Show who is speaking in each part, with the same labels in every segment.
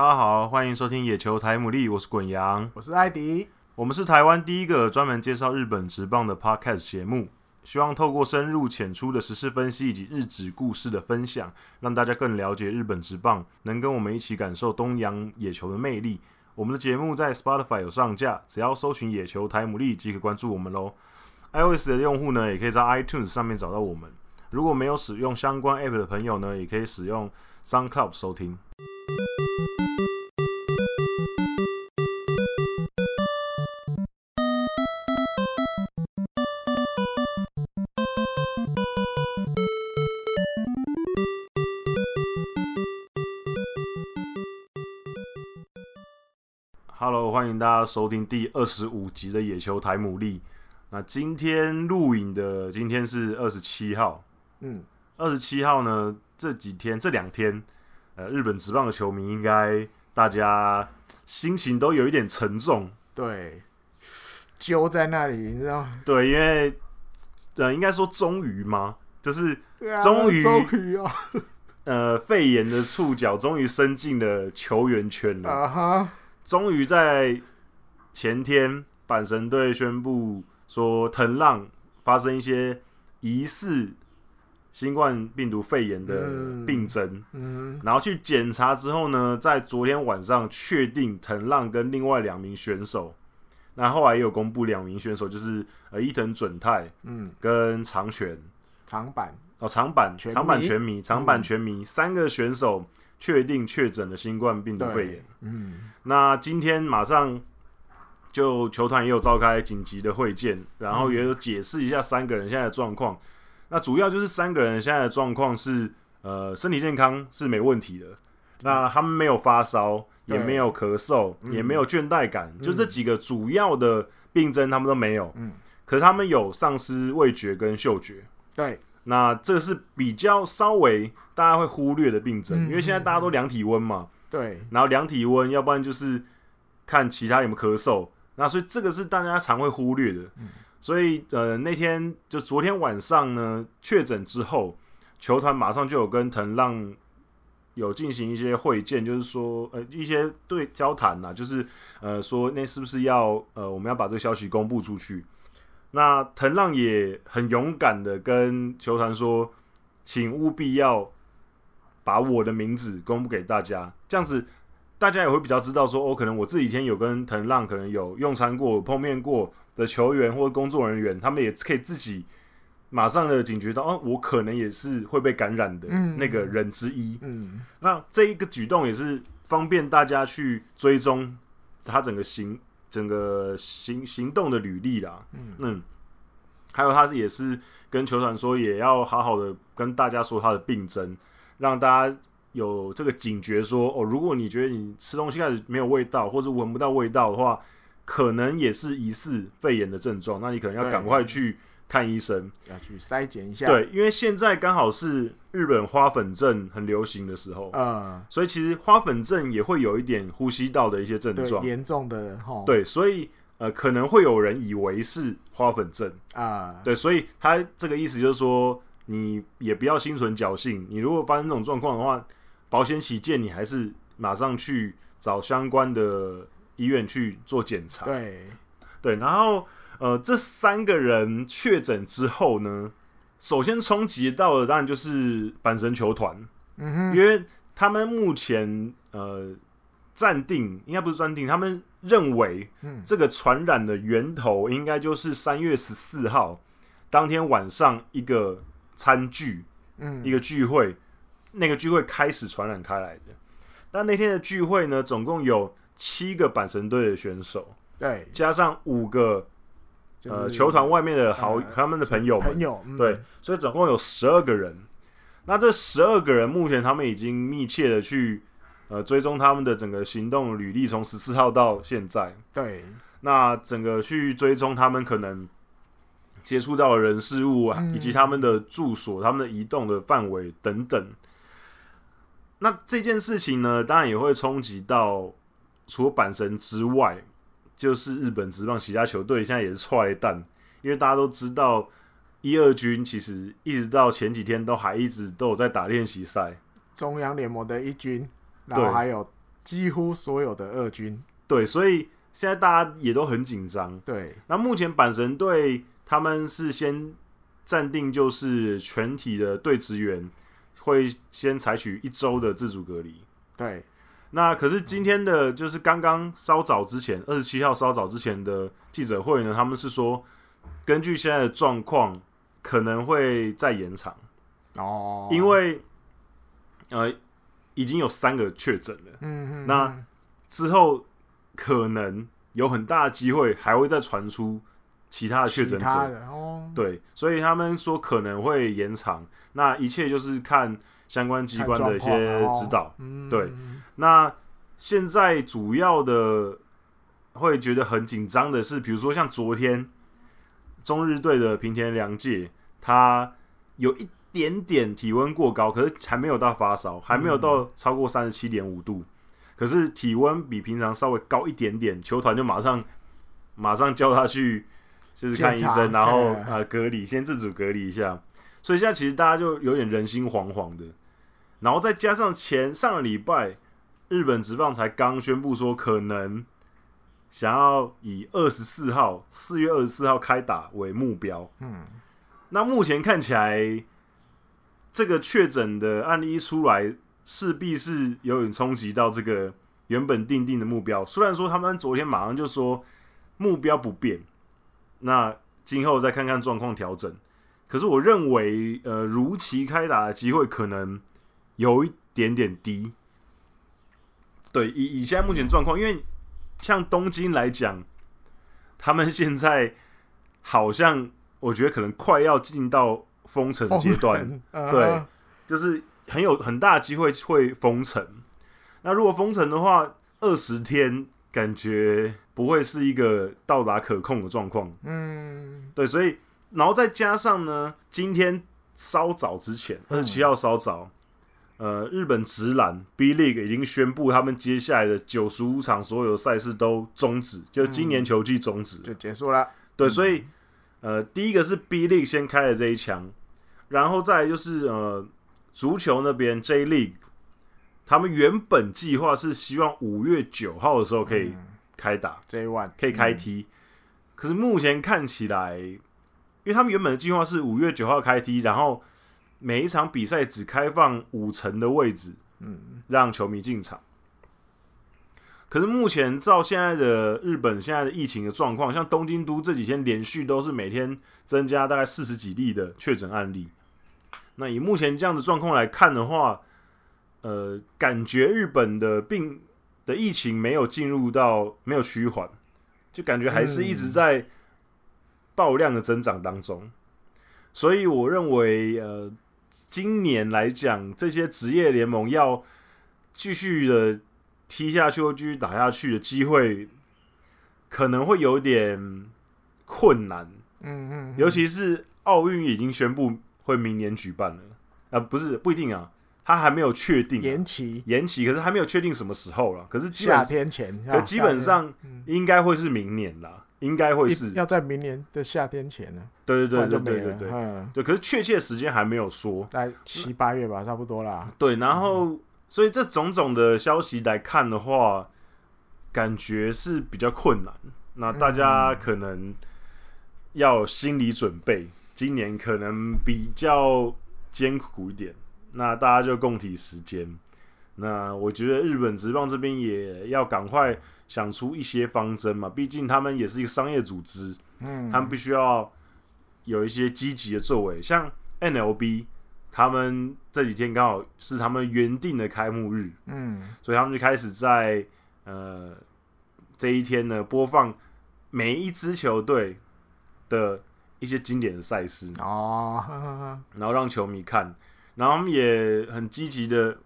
Speaker 1: 大家好，欢迎收听野球台姆利，我是滚羊，
Speaker 2: 我是艾迪，
Speaker 1: 我们是台湾第一个专门介绍日本职棒的 Podcast 节目，希望透过深入浅出的时事分析以及日职故事的分享，让大家更了解日本职棒，能跟我们一起感受东洋野球的魅力。我们的节目在 Spotify 有上架，只要搜寻野球台姆利即可关注我们喽。iOS 的用户呢，也可以在 iTunes 上面找到我们。如果没有使用相关 App 的朋友呢，也可以使用 SoundCloud 收听。欢迎大家收听第二十五集的野球台牡蛎。那今天录影的今天是二十七号。嗯，二十七号呢，这几天这两天，呃，日本职棒的球迷应该大家心情都有一点沉重，
Speaker 2: 对，揪在那里，你知道吗？
Speaker 1: 对，因为呃，应该说终于吗？就是终于，
Speaker 2: 终于啊，
Speaker 1: 呃，肺炎的触角终于伸进了球员圈了，啊哈，终于在前天，阪神队宣布说藤浪发生一些疑似。新冠病毒肺炎的病征，嗯。嗯、然后去检查之后呢，在昨天晚上确定藤浪跟另外两名选手，那后来也有公布两名选手，就是呃伊藤准太，嗯，跟长泉
Speaker 2: 长板
Speaker 1: 哦长板长板全迷长板全弥三个选手确定确诊了新冠病毒肺炎，嗯，那今天马上就球团也有召开紧急的会见，然后也有解释一下三个人现在的状况。那主要就是三个人现在的状况是，呃，身体健康是没问题的。那他们没有发烧，也没有咳嗽，也没有倦怠感，就这几个主要的病症他们都没有。嗯，可是他们有丧失味觉跟嗅觉。
Speaker 2: 对，
Speaker 1: 那这个是比较稍微大家会忽略的病症，因为现在大家都量体温嘛。
Speaker 2: 对，
Speaker 1: 然后量体温，要不然就是看其他有没有咳嗽。那所以这个是大家常会忽略的。所以，呃，那天就昨天晚上呢，确诊之后，球团马上就有跟藤浪有进行一些会见，就是说，呃，一些对交谈呐，就是呃，说那是不是要呃，我们要把这个消息公布出去？那藤浪也很勇敢的跟球团说，请务必要把我的名字公布给大家，这样子大家也会比较知道说，哦，可能我这几天有跟藤浪可能有用餐过、碰面过。的球员或者工作人员，他们也可以自己马上的警觉到，哦，我可能也是会被感染的那个人之一。嗯，嗯，那这一个举动也是方便大家去追踪他整个行整个行行动的履历啦。嗯，嗯，还有他是也是跟球团说，也要好好的跟大家说他的病症，让大家有这个警觉说，说哦，如果你觉得你吃东西开始没有味道，或者闻不到味道的话。可能也是疑似肺炎的症状，那你可能要赶快去看医生，
Speaker 2: 要去筛检一下。
Speaker 1: 对，因为现在刚好是日本花粉症很流行的时候，嗯，所以其实花粉症也会有一点呼吸道的一些症状，
Speaker 2: 严重的齁。
Speaker 1: 对，所以呃，可能会有人以为是花粉症啊，对，所以他这个意思就是说，你也不要心存侥幸，你如果发生这种状况的话，保险起见，你还是马上去找相关的。医院去做检查，
Speaker 2: 对
Speaker 1: 对，然后呃，这三个人确诊之后呢，首先冲击到的当然就是阪神球团，嗯哼，因为他们目前呃暂定应该不是暂定，他们认为这个传染的源头应该就是三月十四号当天晚上一个餐具，嗯，一个聚会，那个聚会开始传染开来的。但那天的聚会呢，总共有。七个阪神队的选手，
Speaker 2: 对，
Speaker 1: 加上五个、就是、呃球团外面的好、呃、他们的朋友们，
Speaker 2: 朋友，嗯、
Speaker 1: 对，所以总共有十二个人。那这十二个人目前他们已经密切的去呃追踪他们的整个行动履历，从十四号到现在，
Speaker 2: 对，
Speaker 1: 那整个去追踪他们可能接触到的人事物啊，嗯、以及他们的住所、他们的移动的范围等等。那这件事情呢，当然也会冲击到。除了阪神之外，就是日本职棒其他球队现在也是踹蛋，因为大家都知道一二军其实一直到前几天都还一直都有在打练习赛，
Speaker 2: 中央联盟的一军，然后还有几乎所有的二军。
Speaker 1: 对，所以现在大家也都很紧张。
Speaker 2: 对，
Speaker 1: 那目前阪神队他们是先暂定，就是全体的队职员会先采取一周的自主隔离。
Speaker 2: 对，
Speaker 1: 那可是今天的就是刚刚稍早之前，二十七号稍早之前的记者会呢，他们是说根据现在的状况，可能会再延长。
Speaker 2: 哦，
Speaker 1: 因为呃已经有三个确诊了，
Speaker 2: 嗯嗯，
Speaker 1: 那之后可能有很大的机会还会再传出其他的确诊者，
Speaker 2: 哦，
Speaker 1: 对，所以他们说可能会延长，那一切就是看相关机关的一些指导，
Speaker 2: 哦、
Speaker 1: 对，那现在主要的会觉得很紧张的是，比如说像昨天中日队的平田良介，他有一。点点体温过高，可是还没有到发烧，还没有到超过三十七点五度，可是体温比平常稍微高一点点，球团就马上马上叫他去就是看医生，然后呃隔离，先自主隔离一下。所以现在其实大家就有点人心惶惶的，然后再加上前上个礼拜日本职棒才刚宣布说可能想要以二十四号四月二十四号开打为目标，
Speaker 2: 嗯，
Speaker 1: 那目前看起来。这个确诊的案例一出来，势必是有点冲击到这个原本定定的目标。虽然说他们昨天马上就说目标不变，那今后再看看状况调整。可是我认为，呃，如期开打的机会可能有一点点低。对，以以现在目前状况，因为像东京来讲，他们现在好像我觉得可能快要进到。封城阶段，呃、对，就是很有很大机会会封城。那如果封城的话，二十天感觉不会是一个到达可控的状况。嗯，对，所以然后再加上呢，今天稍早之前，二十七号稍早，呃，日本职篮 B League 已经宣布他们接下来的九十五场所有赛事都终止，就今年球季终止、
Speaker 2: 嗯、就结束了。
Speaker 1: 对，所以呃，第一个是 B League 先开了这一枪。然后再来就是呃，足球那边 J League，他们原本计划是希望五月九号的时候可以开打
Speaker 2: J One，
Speaker 1: 可以开踢。可是目前看起来，因为他们原本的计划是五月九号开踢，然后每一场比赛只开放五成的位置，嗯，让球迷进场。可是目前照现在的日本现在的疫情的状况，像东京都这几天连续都是每天增加大概四十几例的确诊案例。那以目前这样的状况来看的话，呃，感觉日本的病的疫情没有进入到没有趋缓，就感觉还是一直在爆量的增长当中。所以我认为，呃，今年来讲，这些职业联盟要继续的踢下去或继续打下去的机会，可能会有点困难。嗯嗯，尤其是奥运已经宣布。会明年举办了啊？不是不一定啊，他还没有确定
Speaker 2: 延期，
Speaker 1: 延期，可是还没有确定什么时候了。可是
Speaker 2: 夏天前，
Speaker 1: 可基本上应该会是明年啦，应该会是
Speaker 2: 要在明年的夏天前呢。
Speaker 1: 对对对对对对对，对。可是确切时间还没有说，
Speaker 2: 在七八月吧，差不多啦。
Speaker 1: 对，然后所以这种种的消息来看的话，感觉是比较困难。那大家可能要有心理准备。今年可能比较艰苦一点，那大家就共体时间。那我觉得日本职棒这边也要赶快想出一些方针嘛，毕竟他们也是一个商业组织，嗯，他们必须要有一些积极的作为。像 NLB，他们这几天刚好是他们原定的开幕日，嗯，所以他们就开始在呃这一天呢播放每一支球队的。一些经典的赛事
Speaker 2: 哦，
Speaker 1: 然后让球迷看，然后他们也很积极的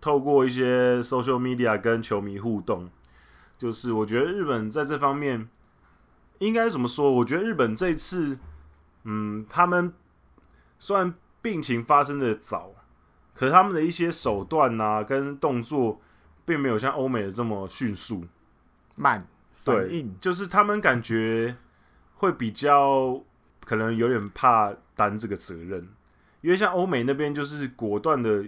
Speaker 1: 透过一些 social media 跟球迷互动。就是我觉得日本在这方面应该怎么说？我觉得日本这次，嗯，他们虽然病情发生的早，可是他们的一些手段啊跟动作，并没有像欧美的这么迅速
Speaker 2: 慢。
Speaker 1: 对，就是他们感觉会比较。可能有点怕担这个责任，因为像欧美那边就是果断的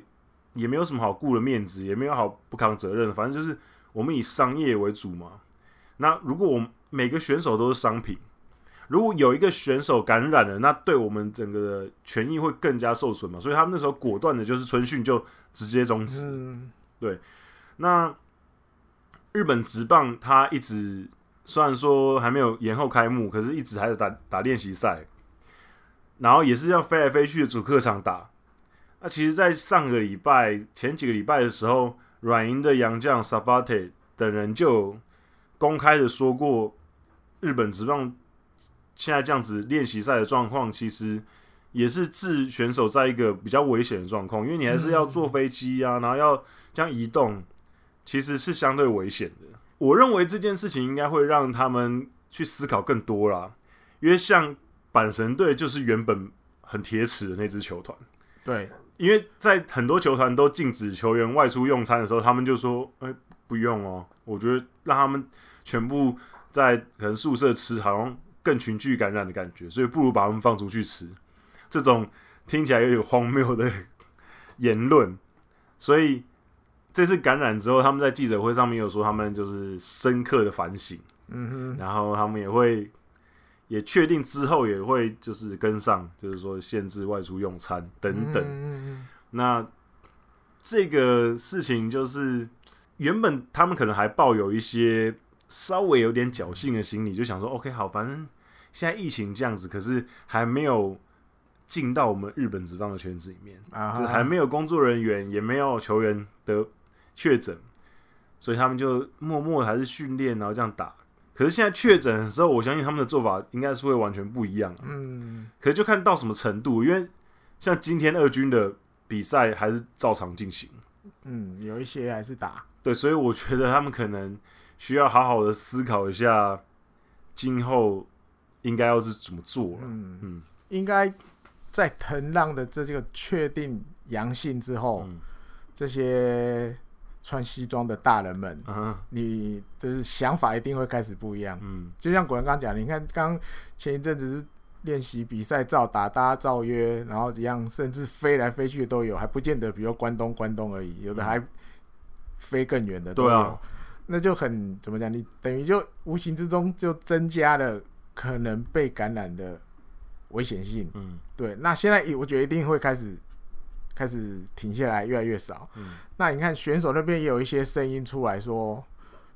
Speaker 1: 也没有什么好顾的面子，也没有好不扛责任，反正就是我们以商业为主嘛。那如果我们每个选手都是商品，如果有一个选手感染了，那对我们整个的权益会更加受损嘛。所以他们那时候果断的就是春训就直接终止。
Speaker 2: 嗯，
Speaker 1: 对。那日本职棒他一直虽然说还没有延后开幕，可是一直还是打打练习赛，然后也是要飞来飞去的主客场打。那其实，在上个礼拜前几个礼拜的时候，软银的洋将 Safate 等人就公开的说过，日本职棒现在这样子练习赛的状况，其实也是置选手在一个比较危险的状况，因为你还是要坐飞机啊，然后要这样移动，其实是相对危险的。我认为这件事情应该会让他们去思考更多啦，因为像阪神队就是原本很铁齿的那支球团，
Speaker 2: 对。
Speaker 1: 因为在很多球团都禁止球员外出用餐的时候，他们就说：“哎、不用哦。”我觉得让他们全部在可能宿舍吃，好像更群聚感染的感觉，所以不如把他们放出去吃。这种听起来有点荒谬的言论，所以这次感染之后，他们在记者会上面有说，他们就是深刻的反省。嗯哼，然后他们也会。也确定之后也会就是跟上，就是说限制外出用餐等等。嗯、那这个事情就是原本他们可能还抱有一些稍微有点侥幸的心理，就想说 OK 好，反正现在疫情这样子，可是还没有进到我们日本职棒的圈子里面，啊、就还没有工作人员，也没有球员的确诊，所以他们就默默还是训练，然后这样打。可是现在确诊的时候，我相信他们的做法应该是会完全不一样啊。嗯，可是就看到什么程度，因为像今天二军的比赛还是照常进行。
Speaker 2: 嗯，有一些还是打。
Speaker 1: 对，所以我觉得他们可能需要好好的思考一下，今后应该要是怎么做了。嗯嗯，
Speaker 2: 应该在藤浪的这这个确定阳性之后，嗯，这些。穿西装的大人们，uh. 你就是想法一定会开始不一样。嗯，就像果然刚讲，你看刚前一阵子是练习比赛照打，大家照约，然后一样，甚至飞来飞去的都有，还不见得，比如关东关东而已，有的还飞更远的都有。啊、那就很怎么讲？你等于就无形之中就增加了可能被感染的危险性。嗯，对。那现在我觉得一定会开始。开始停下来，越来越少。嗯，那你看选手那边也有一些声音出来说，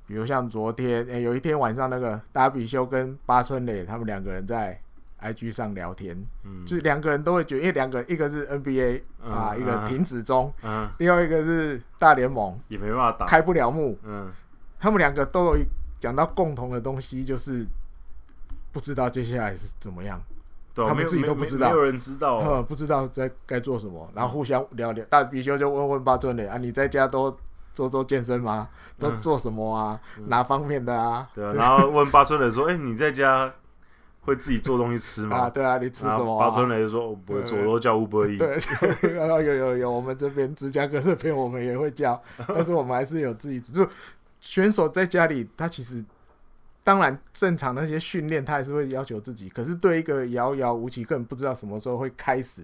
Speaker 2: 比如像昨天，诶、欸，有一天晚上那个达比修跟八村垒他们两个人在 IG 上聊天，嗯，就是两个人都会觉得，因为两个一个是 NBA 啊，嗯、一个停止中，嗯，另外一个是大联盟
Speaker 1: 也没办法打，
Speaker 2: 开不了幕，嗯，他们两个都有讲到共同的东西，就是不知道接下来是怎么样。他们自己都不知道，
Speaker 1: 没有人知道、啊，
Speaker 2: 不知道在该做什么，然后互相聊聊。大比修就问问八村磊啊，你在家都做做健身吗？都做什么啊？嗯、哪方面的啊？
Speaker 1: 对啊，然后问八村磊说：“哎、欸，你在家会自己做东西吃吗？”
Speaker 2: 啊，对啊，你吃什么、啊？
Speaker 1: 八村垒就说：“我不会做，我都叫 Uber Eats。”
Speaker 2: 对，然后有有有，我们这边芝加哥这边我们也会叫，但是我们还是有自己煮。就选手在家里，他其实。当然，正常那些训练他还是会要求自己。可是对一个遥遥无期，根本不知道什么时候会开始。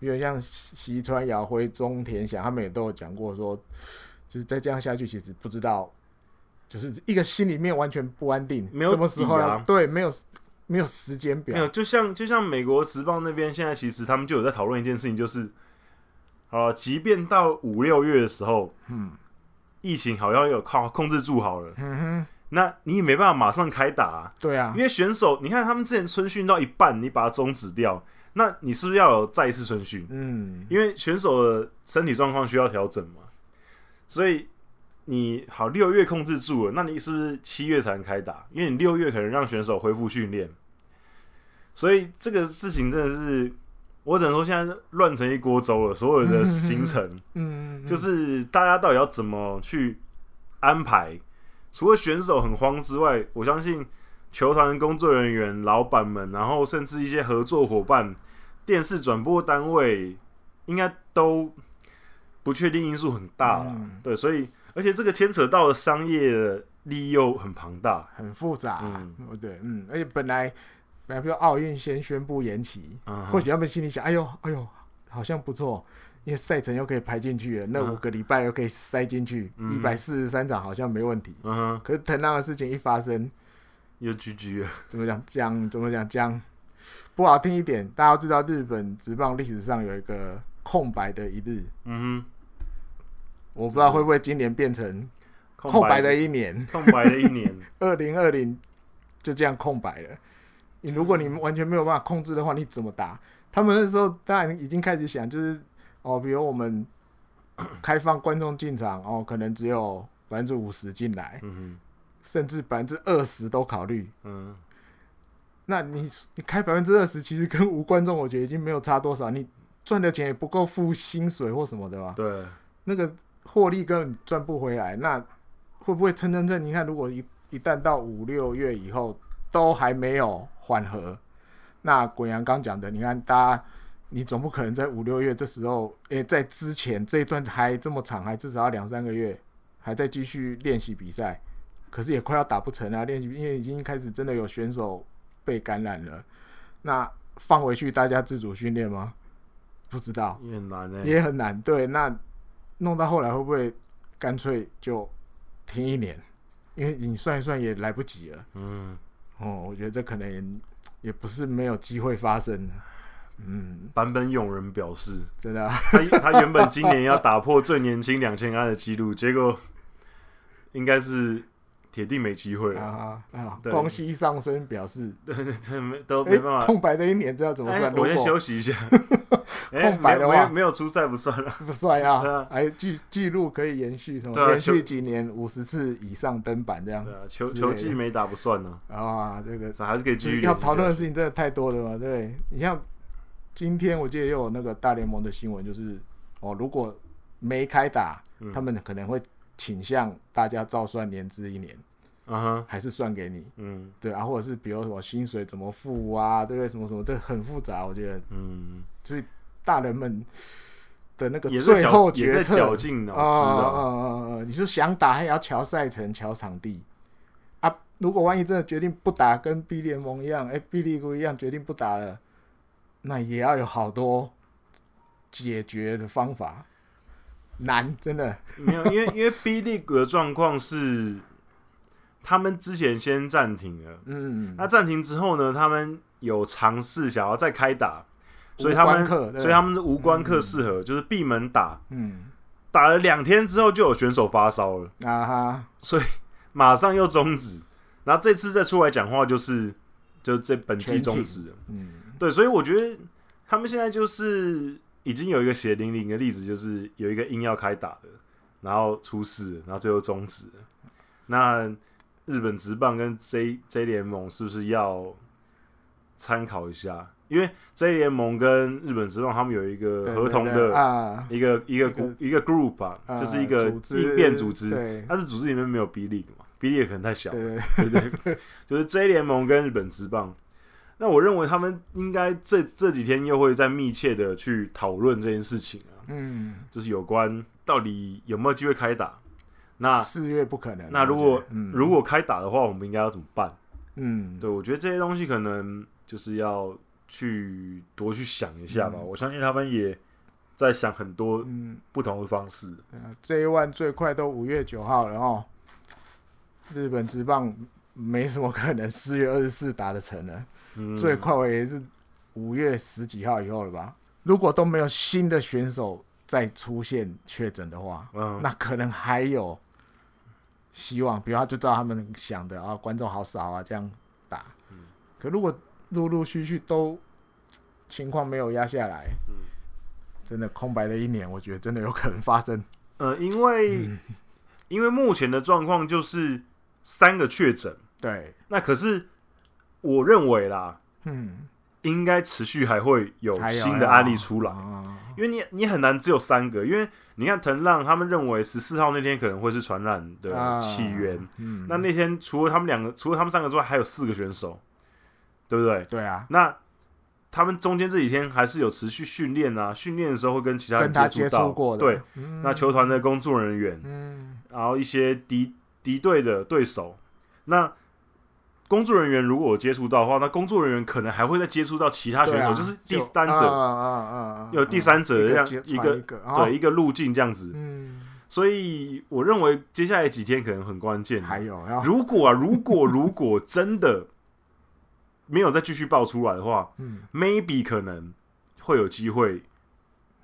Speaker 2: 比如像西川遥辉、中田翔，他们也都有讲过说，就是再这样下去，其实不知道，就是一个心里面完全不安定，没有什么时候啊？对，没有没有时间表。
Speaker 1: 没有，就像就像美国职棒那边，现在其实他们就有在讨论一件事情，就是，啊，即便到五六月的时候，嗯，疫情好像有控控制住好了，嗯哼。那你也没办法马上开打啊，
Speaker 2: 对啊，
Speaker 1: 因为选手，你看他们之前春训到一半，你把它终止掉，那你是不是要有再一次春训？嗯，因为选手的身体状况需要调整嘛，所以你好六月控制住了，那你是不是七月才能开打？因为你六月可能让选手恢复训练，所以这个事情真的是，我只能说现在乱成一锅粥了，所有的行程，嗯，就是大家到底要怎么去安排？除了选手很慌之外，我相信球团工作人员、老板们，然后甚至一些合作伙伴、电视转播单位，应该都不确定因素很大了。嗯、对，所以而且这个牵扯到的商业的利益又很庞大、
Speaker 2: 很复杂、对，嗯，而且本来，本来比如奥运先宣布延期，嗯、或许他们心里想：“哎呦，哎呦，好像不错。”因为赛程又可以排进去了，那五个礼拜又可以塞进去，一百四十三场好像没问题。
Speaker 1: 嗯哼，
Speaker 2: 可是藤浪的事情一发生，
Speaker 1: 又 GG 了。
Speaker 2: 怎么讲？讲怎么讲？讲不好听一点，大家都知道日本职棒历史上有一个空白的一日。
Speaker 1: 嗯哼，
Speaker 2: 我不知道会不会今年变成空白的一年，
Speaker 1: 空白的一年，
Speaker 2: 二零二零就这样空白了。你如果你们完全没有办法控制的话，你怎么打？他们那时候当然已经开始想，就是哦，比如我们开放观众进场哦，可能只有百分之五十进来，嗯、甚至百分之二十都考虑。嗯，那你你开百分之二十，其实跟无观众，我觉得已经没有差多少。你赚的钱也不够付薪水或什么的吧？
Speaker 1: 对，
Speaker 2: 那个获利根本赚不回来。那会不会撑撑撑？你看，如果一一旦到五六月以后都还没有缓和。那滚阳刚讲的，你看，大家，你总不可能在五六月这时候，诶、欸，在之前这一段还这么长，还至少要两三个月，还在继续练习比赛，可是也快要打不成啊，练习因为已经开始真的有选手被感染了，那放回去大家自主训练吗？不知道，
Speaker 1: 也很难、欸、
Speaker 2: 也很难。对，那弄到后来会不会干脆就停一年？因为你算一算也来不及了。嗯，哦，我觉得这可能。也不是没有机会发生的，嗯，
Speaker 1: 坂本勇人表示，
Speaker 2: 真的、啊，
Speaker 1: 他他原本今年要打破最年轻两千安的记录，结果应该是铁定没机会了啊！
Speaker 2: 啊，光熙上升表示，
Speaker 1: 对对对，没都没办法，
Speaker 2: 空白的一年，这要怎么算？
Speaker 1: 我先休息一下。
Speaker 2: 空白的话
Speaker 1: 没有出赛不算了，
Speaker 2: 不算啊！还记记录可以延续什么？连续几年五十次以上登板这样。
Speaker 1: 对啊，球球技没打不算呢。
Speaker 2: 啊，这个
Speaker 1: 还是可以继续。
Speaker 2: 要讨论的事情真的太多了嘛？对，你像今天我记得也有那个大联盟的新闻，就是哦，如果没开打，他们可能会倾向大家照算年资一年，啊哈，还是算给你，嗯，对啊，或者是比如什么薪水怎么付啊，对不对？什么什么，这很复杂，我觉得，嗯，所以。大人们的那个最后决策，
Speaker 1: 绞尽脑汁啊！
Speaker 2: 你是想打，还要乔赛程、乔场地啊！如果万一真的决定不打，跟 B 联盟一样，哎、欸、，B 联盟一样决定不打了，那也要有好多解决的方法。难，真的
Speaker 1: 没有，因为 因为 B League 的状况是，他们之前先暂停了，嗯，那暂停之后呢，他们有尝试想要再开打。所以他们，所以他们是无关客适合，嗯、就是闭门打。嗯，打了两天之后就有选手发烧了啊哈，所以马上又终止。然后这次再出来讲话，就是就这本季终止了。嗯，对，所以我觉得他们现在就是已经有一个血淋淋的例子，就是有一个硬要开打的，然后出事，然后最后终止。那日本职棒跟 J J 联盟是不是要参考一下？因为 J 联盟跟日本职棒他们有一个合同的一个一个一个 group 啊，就是一个应变组织，但是组织里面没有 B League 嘛，B League 可能太小了，对对对，就是 J 联盟跟日本职棒。那我认为他们应该这这几天又会在密切的去讨论这件事情啊，嗯，就是有关到底有没有机会开打。那
Speaker 2: 四月不可能。
Speaker 1: 那如果如果开打的话，我们应该要怎么办？嗯，对，我觉得这些东西可能就是要。去多去想一下吧，嗯、我相信他们也在想很多不同的方式。
Speaker 2: 嗯、这一万最快都五月九号了哦，日本职棒没什么可能四月二十四打得成的，嗯、最快我也是五月十几号以后了吧？如果都没有新的选手再出现确诊的话，嗯、那可能还有希望。比如他就照他们想的啊，观众好少啊，这样打。嗯、可如果陆陆续续都情况没有压下来，嗯，真的空白的一年，我觉得真的有可能发生。
Speaker 1: 呃，因为、嗯、因为目前的状况就是三个确诊，
Speaker 2: 对，
Speaker 1: 那可是我认为啦，嗯，应该持续还会有新的案例出来，因为你你很难只有三个，因为你看藤浪他们认为十四号那天可能会是传染的起源，啊嗯、那那天除了他们两个，除了他们三个之外，还有四个选手。对不对？
Speaker 2: 对啊，
Speaker 1: 那他们中间这几天还是有持续训练啊，训练的时候会跟其他人接触过的。对，嗯、那球团的工作人员，嗯，然后一些敌敌对的对手，那工作人员如果有接触到的话，那工作人员可能还会再接触到其他选手，
Speaker 2: 啊、
Speaker 1: 就是第三者，有第三者这样一
Speaker 2: 个，
Speaker 1: 对、
Speaker 2: 哦、
Speaker 1: 一个路径这样子。
Speaker 2: 嗯，
Speaker 1: 所以我认为接下来几天可能很关键。
Speaker 2: 还有，
Speaker 1: 如果啊，如果如果真的没有再继续爆出来的话，
Speaker 2: 嗯
Speaker 1: ，maybe 可能会有机会，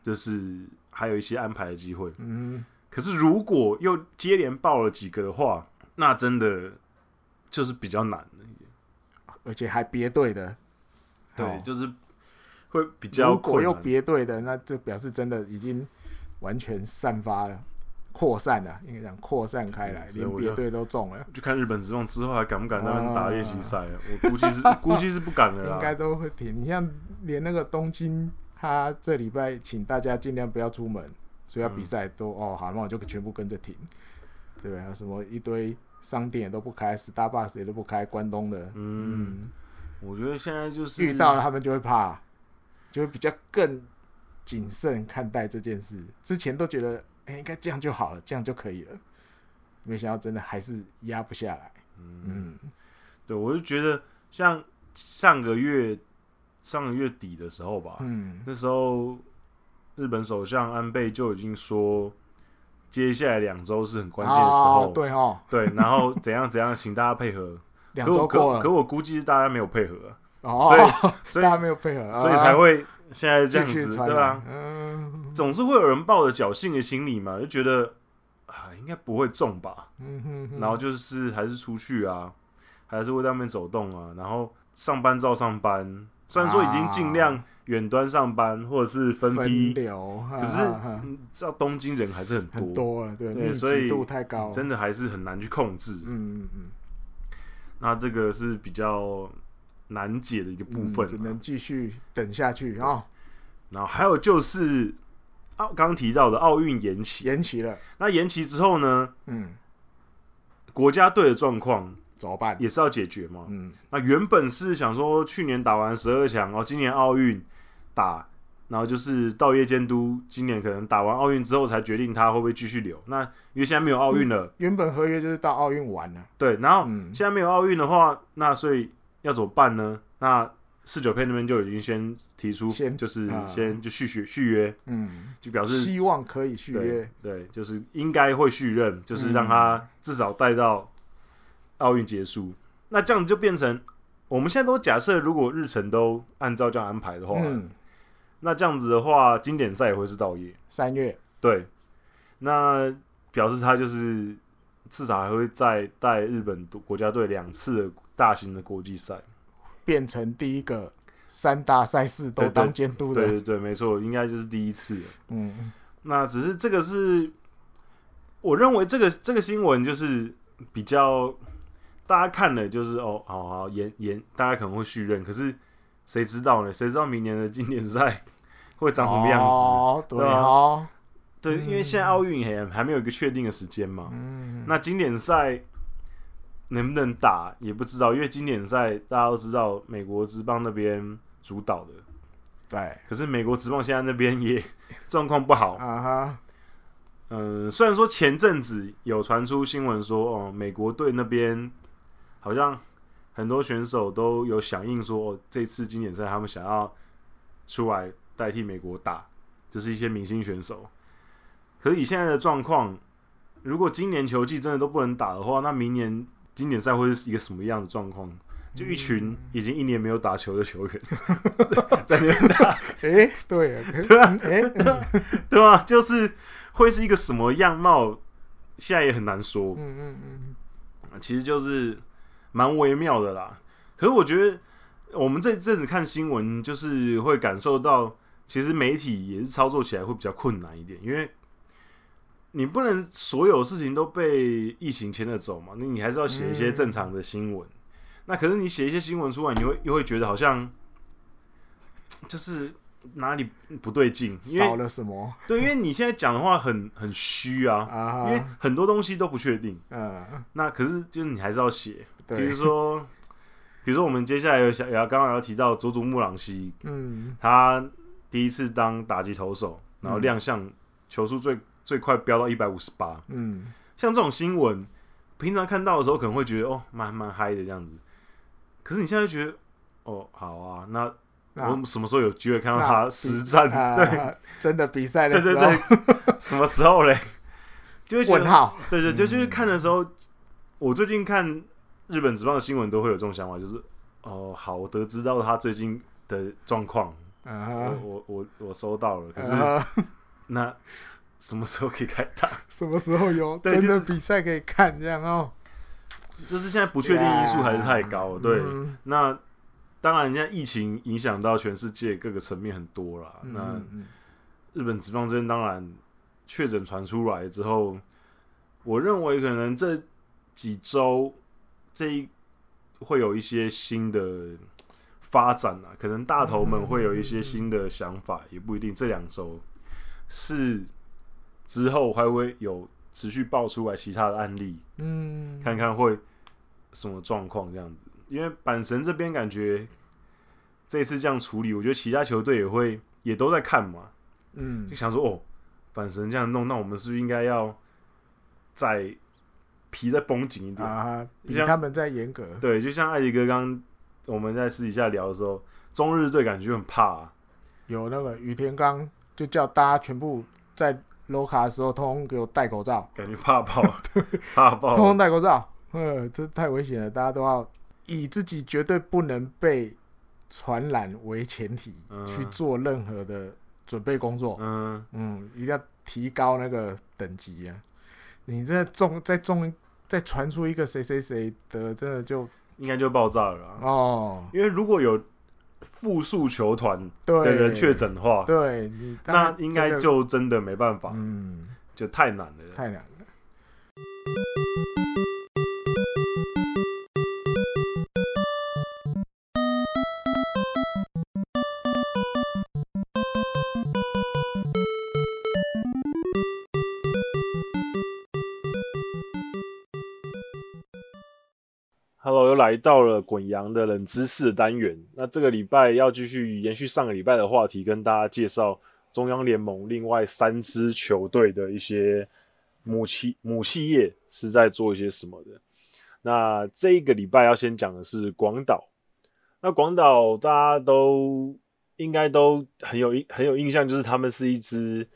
Speaker 1: 就是还有一些安排的机会。
Speaker 2: 嗯，
Speaker 1: 可是如果又接连爆了几个的话，那真的就是比较难。
Speaker 2: 而且还别队的，
Speaker 1: 对，
Speaker 2: 哦、
Speaker 1: 就是会比较。
Speaker 2: 如果又别队的，那就表示真的已经完全散发了、扩散了，应该讲扩散开来，连别队都中了。
Speaker 1: 就看日本职棒之后还敢不敢在那边打练习赛啊？我估计是估计是不敢了啦，
Speaker 2: 应该都会停。你像连那个东京，他这礼拜请大家尽量不要出门，所以要比赛都、嗯、哦好，那我就全部跟着停，对不对？什么一堆。商店也都不开，Starbucks 也都不开，关东的。嗯，嗯，
Speaker 1: 我觉得现在就是
Speaker 2: 遇到了他们就会怕，就会比较更谨慎看待这件事。之前都觉得，哎、欸，应该这样就好了，这样就可以了。没想到真的还是压不下来。嗯，嗯
Speaker 1: 对，我就觉得像上个月上个月底的时候吧，嗯，那时候日本首相安倍就已经说。接下来两周是很关键的时候，
Speaker 2: 哦对哦，
Speaker 1: 对，然后怎样怎样，请大家配合。
Speaker 2: 两周过了，
Speaker 1: 可我估计是大家没有配合，
Speaker 2: 哦、
Speaker 1: 所以 所以
Speaker 2: 大家没有配合，
Speaker 1: 所以才会现在这样子，对吧？
Speaker 2: 嗯，
Speaker 1: 总是会有人抱着侥幸的心理嘛，就觉得啊，应该不会中吧，
Speaker 2: 嗯哼哼，
Speaker 1: 然后就是还是出去啊，还是会在外面走动啊，然后上班照上班，虽然说已经尽量。远端上班或者是分批
Speaker 2: 分流，
Speaker 1: 可是你知道东京人还是很多，
Speaker 2: 很多了，对，
Speaker 1: 对，所以
Speaker 2: 度太高，
Speaker 1: 真的还是很难去控制。
Speaker 2: 嗯嗯嗯，
Speaker 1: 那这个是比较难解的一个部分，
Speaker 2: 只能继续等下去啊。
Speaker 1: 然后还有就是奥刚刚提到的奥运延期，
Speaker 2: 延期了。
Speaker 1: 那延期之后呢？
Speaker 2: 嗯，
Speaker 1: 国家队的状况。
Speaker 2: 怎么办？
Speaker 1: 也是要解决嘛。
Speaker 2: 嗯，
Speaker 1: 那原本是想说去年打完十二强，然后今年奥运打，然后就是道业监督今年可能打完奥运之后才决定他会不会继续留。那因为现在没有奥运了，
Speaker 2: 原本合约就是到奥运完了。
Speaker 1: 对，然后现在没有奥运的话，那所以要怎么办呢？那四九配那边就已经先提出，先就是先就续续续约，
Speaker 2: 嗯，
Speaker 1: 就表示
Speaker 2: 希望可以续约，
Speaker 1: 对，就是应该会续任，就是让他至少带到。奥运结束，那这样就变成我们现在都假设，如果日程都按照这样安排的话，嗯，那这样子的话，经典赛也会是稻叶
Speaker 2: 三月，
Speaker 1: 对，那表示他就是至少还会再带日本国家队两次的大型的国际赛，
Speaker 2: 变成第一个三大赛事都当监督的，
Speaker 1: 对对对，没错，应该就是第一次。
Speaker 2: 嗯，
Speaker 1: 那只是这个是我认为这个这个新闻就是比较。大家看了就是哦，好好演演，大家可能会续任，可是谁知道呢？谁知道明年的经典赛会长什么样子？
Speaker 2: 哦、对啊，
Speaker 1: 对，因为现在奥运还还没有一个确定的时间嘛。嗯、那经典赛能不能打也不知道，因为经典赛大家都知道美国职棒那边主导的。
Speaker 2: 对，
Speaker 1: 可是美国职棒现在那边也 状况不好
Speaker 2: 啊哈。
Speaker 1: 嗯，虽然说前阵子有传出新闻说，哦，美国队那边。好像很多选手都有响应说，哦，这次经典赛他们想要出来代替美国打，就是一些明星选手。可是以现在的状况，如果今年球季真的都不能打的话，那明年经典赛会是一个什么样的状况？就一群已经一年没有打球的球员 在那边打，
Speaker 2: 哎、欸，对，
Speaker 1: 对啊，哎、欸，对吧？就是会是一个什么样貌？现在也很难说。
Speaker 2: 嗯嗯嗯，
Speaker 1: 其实就是。蛮微妙的啦，可是我觉得我们这阵子看新闻，就是会感受到，其实媒体也是操作起来会比较困难一点，因为你不能所有事情都被疫情牵着走嘛，那你还是要写一些正常的新闻。嗯、那可是你写一些新闻出来，你会又会觉得好像就是哪里不对劲，
Speaker 2: 少了什么？
Speaker 1: 对，因为你现在讲的话很很虚啊，啊，因为很多东西都不确定。
Speaker 2: 嗯，
Speaker 1: 那可是就是你还是要写。比如说，比如说，我们接下来有想要刚刚要提到佐佐木朗希，
Speaker 2: 嗯，
Speaker 1: 他第一次当打击投手，然后亮相球速最最快飙到一百五十八，
Speaker 2: 嗯，
Speaker 1: 像这种新闻，平常看到的时候可能会觉得哦，蛮蛮嗨的这样子，可是你现在就觉得，哦，好啊，那我们什么时候有机会看到他实战？对、啊，
Speaker 2: 真的比赛的时候，
Speaker 1: 对。对对，什么时候嘞？就会觉得，
Speaker 2: 问号。
Speaker 1: 对对，就就是看的时候，嗯、我最近看日本职棒的新闻都会有这种想法，就是哦，好，我得知到他最近的状况，啊、我我我我收到了，可是、啊、那。什么时候可以开打？
Speaker 2: 什么时候有真的比赛可以看？这样哦，
Speaker 1: 就是现在不确定因素还是太高对，嗯、那当然，现在疫情影响到全世界各个层面很多了。嗯、那日本职棒这边当然确诊传出来之后，我认为可能这几周这一会有一些新的发展啊，可能大头们会有一些新的想法，也不一定。这两周是。之后还会有持续爆出来其他的案例，嗯，看看会什么状况这样子。因为阪神这边感觉这次这样处理，我觉得其他球队也会也都在看嘛，嗯，就想说哦，阪神这样弄，那我们是不是应该要再皮再绷紧一点
Speaker 2: 啊？比他们再严格。
Speaker 1: 对，就像艾迪哥刚我们在私底下聊的时候，中日队感觉就很怕啊，
Speaker 2: 有那个雨田刚就叫大家全部在。楼卡的时候，通通给我戴口罩，
Speaker 1: 感觉怕爆，怕爆，
Speaker 2: 通通戴口罩，呃，这太危险了，大家都要以自己绝对不能被传染为前提，嗯、去做任何的准备工作。嗯嗯，一定要提高那个等级啊！你这中再中再传出一个谁谁谁的，真的就
Speaker 1: 应该就爆炸了哦。因为如果有。复数球团的人确诊的话，
Speaker 2: 对，
Speaker 1: 那应该就真的没办法，嗯，就太难了，
Speaker 2: 太难了。
Speaker 1: 来到了滚羊的冷知识单元，那这个礼拜要继续延续上个礼拜的话题，跟大家介绍中央联盟另外三支球队的一些母企母企业是在做一些什么的。那这一个礼拜要先讲的是广岛，那广岛大家都应该都很有很有印象，就是他们是一支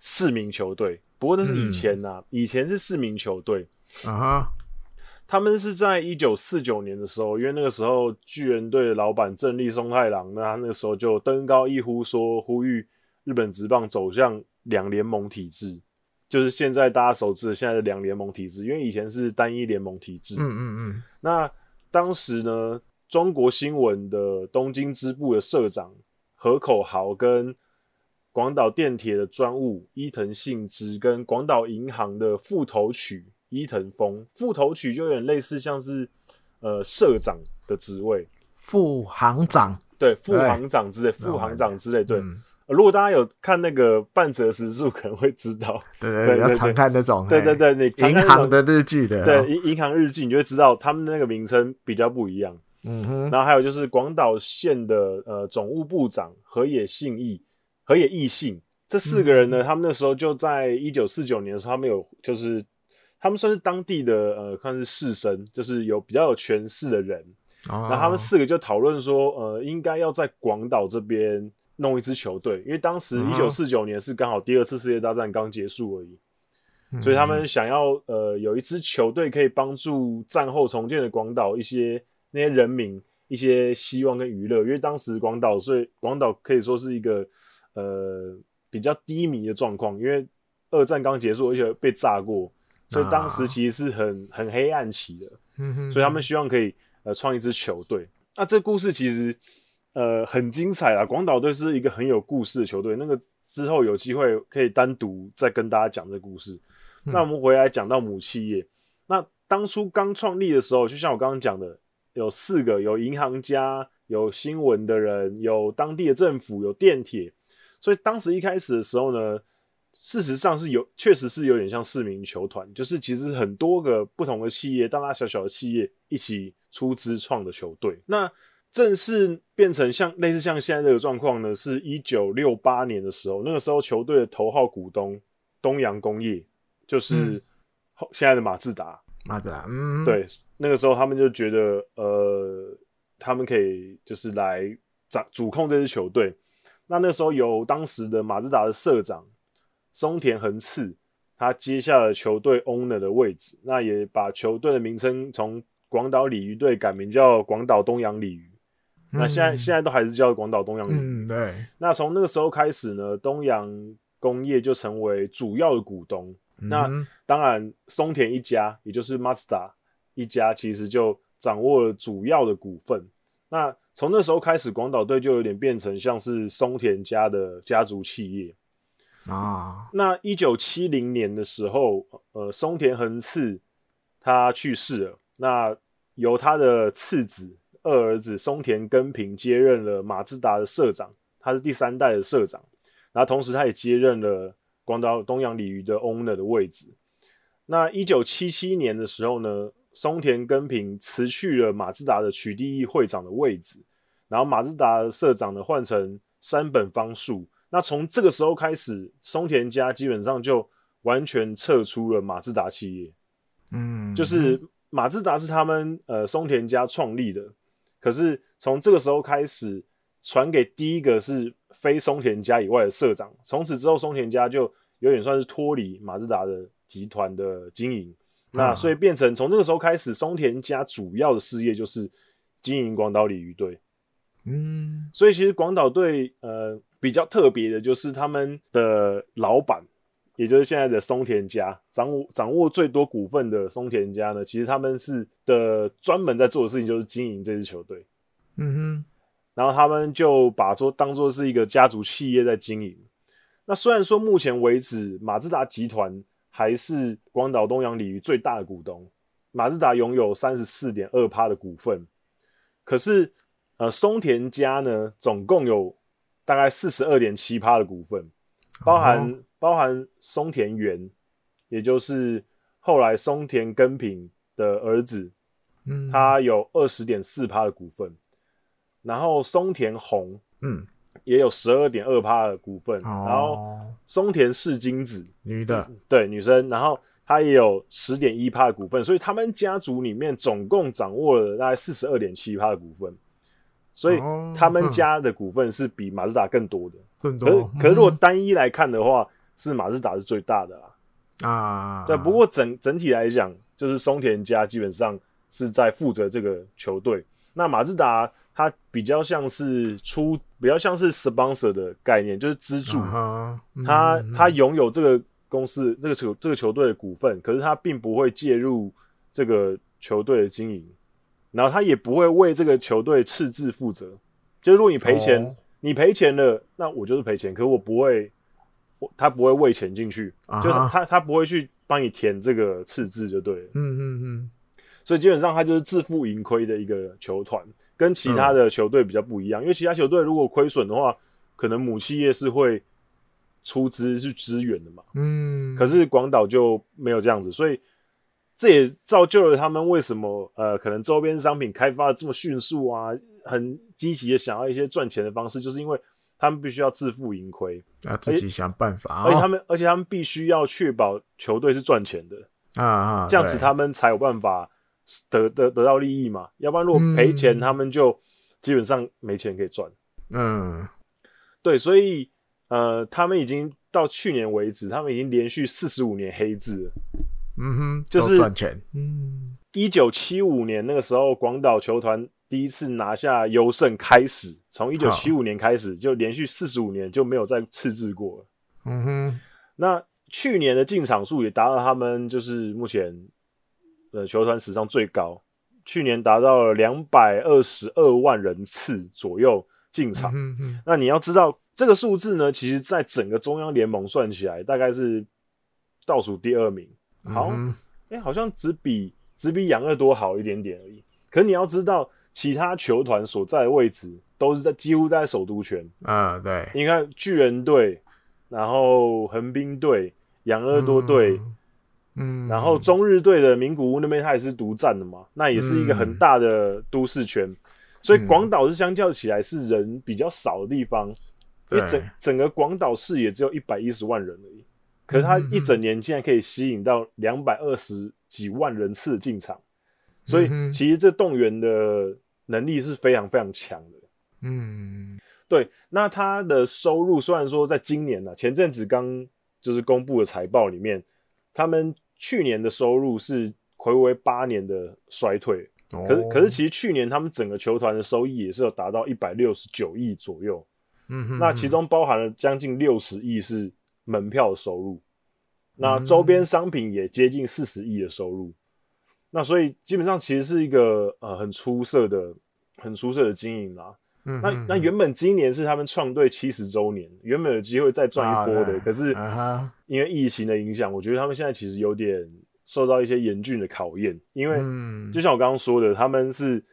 Speaker 1: 市民球队，不过那是以前呐、啊，以前是市民球队啊。他们是在一九四九年的时候，因为那个时候巨人队的老板正立松太郎，那他那个时候就登高一呼说，呼吁日本职棒走向两联盟体制，就是现在大家熟知的现在的两联盟体制，因为以前是单一联盟体制。嗯嗯嗯。那当时呢，中国新闻的东京支部的社长河口豪跟广岛电铁的专务伊藤信之跟广岛银行的副头取。伊藤丰副头取就有点类似，像是呃社长的职位，
Speaker 2: 副行长
Speaker 1: 对副行长之类，副行长之类对。如果大家有看那个半泽直树，可能会知道，
Speaker 2: 对对，要常看那种，
Speaker 1: 对对对，你
Speaker 2: 银行的日剧的，
Speaker 1: 对银银行日剧，你就会知道他们那个名称比较不一样。嗯哼，然后还有就是广岛县的呃总务部长河野信义、河野义信这四个人呢，他们那时候就在一九四九年的时候，他们有就是。他们算是当地的呃，算是士绅，就是有比较有权势的人。Oh. 然后他们四个就讨论说，呃，应该要在广岛这边弄一支球队，因为当时一九四九年是刚好第二次世界大战刚结束而已，uh. 所以他们想要呃有一支球队可以帮助战后重建的广岛一些那些人民一些希望跟娱乐，因为当时广岛，所以广岛可以说是一个呃比较低迷的状况，因为二战刚结束，而且被炸过。所以当时其实是很很黑暗期的，所以他们希望可以呃创一支球队。那这故事其实呃很精彩啊！广岛队是一个很有故事的球队，那个之后有机会可以单独再跟大家讲这故事。那我们回来讲到母企业，那当初刚创立的时候，就像我刚刚讲的，有四个，有银行家，有新闻的人，有当地的政府，有电铁。所以当时一开始的时候呢。事实上是有，确实是有点像市民球团，就是其实很多个不同的企业，大大小小的企业一起出资创的球队。那正式变成像类似像现在这个状况呢，是一九六八年的时候，那个时候球队的头号股东东洋工业，就是现在的马自达。
Speaker 2: 马自达，嗯，
Speaker 1: 对，那个时候他们就觉得，呃，他们可以就是来掌主控这支球队。那那时候由当时的马自达的社长松田恒次，他接下了球队 owner 的位置，那也把球队的名称从广岛鲤鱼队改名叫广岛东洋鲤鱼。嗯、那现在现在都还是叫广岛东洋鲤鱼。
Speaker 2: 嗯，对。
Speaker 1: 那从那个时候开始呢，东洋工业就成为主要的股东。嗯、那当然，松田一家，也就是 Mazda 一家，其实就掌握了主要的股份。那从那时候开始，广岛队就有点变成像是松田家的家族企业
Speaker 2: 啊。
Speaker 1: 那一九七零年的时候，呃，松田恒次他去世了，那由他的次子二儿子松田根平接任了马自达的社长，他是第三代的社长。然后同时，他也接任了广岛东洋鲤鱼的 owner 的位置。那一九七七年的时候呢，松田根平辞去了马自达的取缔役会长的位置，然后马自达的社长呢换成山本芳树。那从这个时候开始，松田家基本上就完全撤出了马自达企业。
Speaker 2: 嗯，
Speaker 1: 就是马自达是他们呃松田家创立的，可是从这个时候开始传给第一个是非松田家以外的社长。从此之后，松田家就有点算是脱离马自达的集团的经营。那所以变成从这个时候开始，松田家主要的事业就是经营广岛鲤鱼队。
Speaker 2: 嗯，
Speaker 1: 所以其实广岛队呃比较特别的就是他们的老板，也就是现在的松田家掌握掌握最多股份的松田家呢，其实他们是的专门在做的事情就是经营这支球队。
Speaker 2: 嗯哼，
Speaker 1: 然后他们就把说当做是一个家族企业在经营。那虽然说目前为止马自达集团。还是广岛东洋鲤鱼最大的股东，马自达拥有三十四点二趴的股份。可是，呃，松田家呢，总共有大概四十二点七趴的股份，包含、哦、包含松田元，也就是后来松田根平的儿子，
Speaker 2: 嗯，
Speaker 1: 他有二十点四趴的股份，然后松田宏，
Speaker 2: 嗯。
Speaker 1: 也有十二点二趴的股份，
Speaker 2: 哦、
Speaker 1: 然后松田世金子
Speaker 2: 女的，
Speaker 1: 对女生，然后她也有十点一趴的股份，所以他们家族里面总共掌握了大概四十二点七趴的股份，所以他们家的股份是比马自达更多的，
Speaker 2: 更多。
Speaker 1: 可是，可是如果单一来看的话，是马自达是最大的啦，
Speaker 2: 啊，
Speaker 1: 对。不过整整体来讲，就是松田家基本上是在负责这个球队，那马自达。它比较像是出，比较像是 sponsor 的概念，就是资助。
Speaker 2: Uh-huh.
Speaker 1: 他他拥有这个公司、这个球、这个球队的股份，可是他并不会介入这个球队的经营，然后他也不会为这个球队赤字负责。就如果你赔钱，oh. 你赔钱了，那我就是赔钱，可是我不会，我他不会喂钱进去，uh-huh. 就是他他不会去帮你填这个赤字，就对了。
Speaker 2: 嗯嗯嗯。
Speaker 1: 所以基本上他就是自负盈亏的一个球团。跟其他的球队比较不一样，嗯、因为其他球队如果亏损的话，可能母企业是会出资去支援的嘛。
Speaker 2: 嗯，
Speaker 1: 可是广岛就没有这样子，所以这也造就了他们为什么呃，可能周边商品开发的这么迅速啊，很积极的想要一些赚钱的方式，就是因为他们必须要自负盈亏，
Speaker 2: 要自己想办法，
Speaker 1: 而且他们、哦、而且他们必须要确保球队是赚钱的
Speaker 2: 啊啊，
Speaker 1: 这样子他们才有办法。得得得到利益嘛，要不然如果赔钱，他们就基本上没钱可以赚。
Speaker 2: 嗯，
Speaker 1: 对，所以呃，他们已经到去年为止，他们已经连续四十五年黑字了。
Speaker 2: 嗯哼，
Speaker 1: 就是
Speaker 2: 赚钱。嗯，
Speaker 1: 一九七五年那个时候，广岛球团第一次拿下优胜开始，从一九七五年开始就连续四十五年就没有再赤字过了。
Speaker 2: 嗯哼，
Speaker 1: 那去年的进场数也达到他们就是目前。呃，球团史上最高，去年达到了两百二十二万人次左右进场。
Speaker 2: 嗯嗯。
Speaker 1: 那你要知道，这个数字呢，其实在整个中央联盟算起来，大概是倒数第二名。好，哎、好像只比只比养乐多好一点点而已。可是你要知道，其他球团所在的位置都是在几乎在首都圈。
Speaker 2: 啊，对。
Speaker 1: 你看巨人队，然后横滨队、养乐多队。
Speaker 2: 嗯嗯，
Speaker 1: 然后中日队的名古屋那边，它也是独占的嘛，那也是一个很大的都市圈，嗯、所以广岛是相较起来是人比较少的地方，因为整整个广岛市也只有一百一十万人而已，可是他一整年竟然可以吸引到两百二十几万人次进场，所以其实这动员的能力是非常非常强的。
Speaker 2: 嗯，
Speaker 1: 对。那他的收入虽然说在今年呢、啊，前阵子刚就是公布的财报里面，他们去年的收入是回违八年的衰退。可是，可是其实去年他们整个球团的收益也是有达到一百六十九亿左右。
Speaker 2: 嗯哼，
Speaker 1: 那其中包含了将近六十亿是门票的收入，那周边商品也接近四十亿的收入。那所以基本上其实是一个呃很出色的、很出色的经营啦。
Speaker 2: 嗯，
Speaker 1: 那那原本今年是他们创队七十周年，原本有机会再赚一波的，可是因为疫情的影响，我觉得他们现在其实有点。受到一些严峻的考验，因为就像我刚刚说的，他们是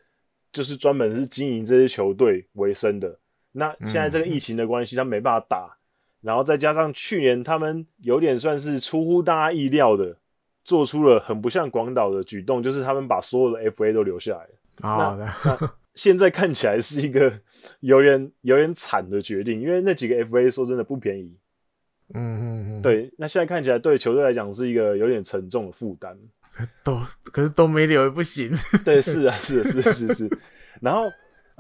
Speaker 1: 就是专门是经营这些球队为生的。那现在这个疫情的关系，他没办法打，然后再加上去年他们有点算是出乎大家意料的，做出了很不像广岛的举动，就是他们把所有的 FA 都留下来了。
Speaker 2: 好的，那
Speaker 1: 现在看起来是一个 有点有点惨的决定，因为那几个 FA 说真的不便宜。
Speaker 2: 嗯嗯嗯，
Speaker 1: 对，那现在看起来对球队来讲是一个有点沉重的负担，
Speaker 2: 都可是都没留也不行。
Speaker 1: 对，是啊，是是是是，是。然后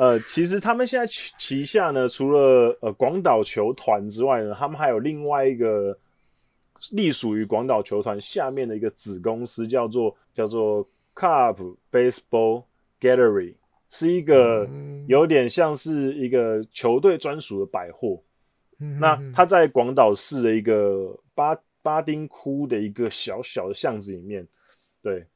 Speaker 1: 呃，其实他们现在旗下呢，除了呃广岛球团之外呢，他们还有另外一个隶属于广岛球团下面的一个子公司，叫做叫做 Carp Baseball Gallery，是一个有点像是一个球队专属的百货。那它在广岛市的一个巴巴丁窟的一个小小的巷子里面，对，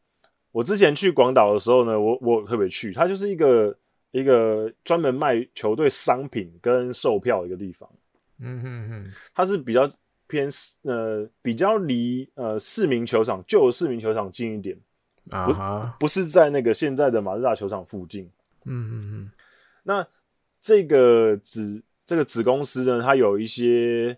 Speaker 1: 我之前去广岛的时候呢，我我特别去，它就是一个一个专门卖球队商品跟售票的一个地方。
Speaker 2: 嗯嗯嗯，
Speaker 1: 它是比较偏呃比较离呃市民球场旧的市民球场近一点，不、uh-huh. 不是在那个现在的马自达球场附近。
Speaker 2: 嗯嗯嗯，
Speaker 1: 那这个子。这个子公司呢，它有一些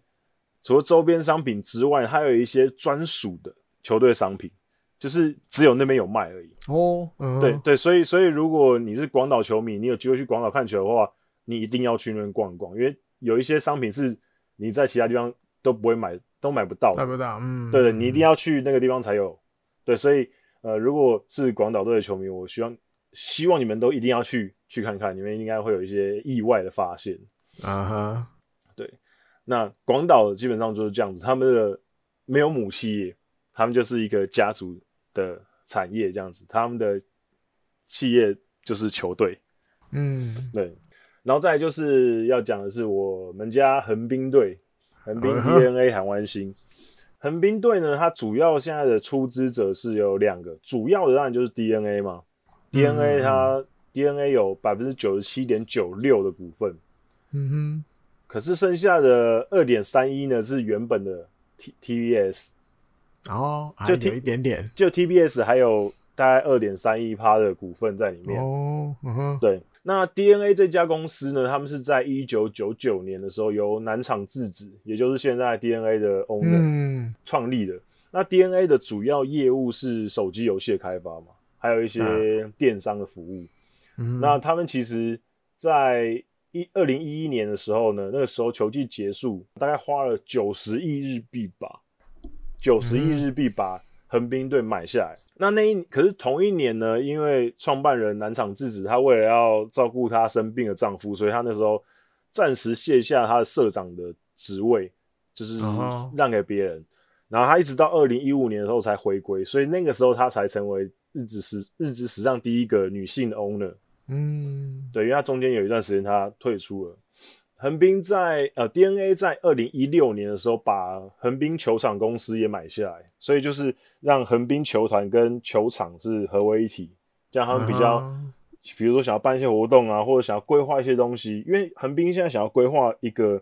Speaker 1: 除了周边商品之外，它有一些专属的球队商品，就是只有那边有卖而已。
Speaker 2: 哦，嗯、
Speaker 1: 对对，所以所以如果你是广岛球迷，你有机会去广岛看球的话，你一定要去那边逛一逛，因为有一些商品是你在其他地方都不会买，都买不到的。
Speaker 2: 买不到，嗯，
Speaker 1: 对对，你一定要去那个地方才有。对，所以呃，如果是广岛队的球迷，我希望希望你们都一定要去去看看，你们应该会有一些意外的发现。
Speaker 2: 啊哈，
Speaker 1: 对，那广岛基本上就是这样子，他们的没有母企业，他们就是一个家族的产业这样子，他们的企业就是球队，
Speaker 2: 嗯，
Speaker 1: 对，然后再来就是要讲的是我们家横滨队，横滨 DeNA 韩湾星，横滨队呢，它主要现在的出资者是有两个，主要的当然就是 DeNA 嘛，DeNA 它 DeNA 有百分之九十七点九六的股份。
Speaker 2: 嗯哼，
Speaker 1: 可是剩下的二点三一呢，是原本的 T
Speaker 2: 哦，就有一点点，
Speaker 1: 就 TBS 还有大概二点三一趴的股份在里面。
Speaker 2: 哦，嗯哼，
Speaker 1: 对。那 DeNA 这家公司呢，他们是在一九九九年的时候由南厂智子，也就是现在 DeNA 的 owner 创立的。嗯、那 DeNA 的主要业务是手机游戏的开发嘛，还有一些电商的服务。
Speaker 2: 嗯，
Speaker 1: 那他们其实，在一二零一一年的时候呢，那个时候球季结束，大概花了九十亿日币吧，九十亿日币把横滨队买下来。嗯、那那一可是同一年呢，因为创办人南场智子，他为了要照顾她生病的丈夫，所以她那时候暂时卸下她的社长的职位，就是让给别人。然后她一直到二零一五年的时候才回归，所以那个时候她才成为日职史日职史上第一个女性的 owner。
Speaker 2: 嗯，
Speaker 1: 对，因为她中间有一段时间她退出了。横滨在呃 DeNA 在二零一六年的时候把横滨球场公司也买下来，所以就是让横滨球团跟球场是合为一体，这样他们比较，嗯、比如说想要办一些活动啊，或者想要规划一些东西，因为横滨现在想要规划一个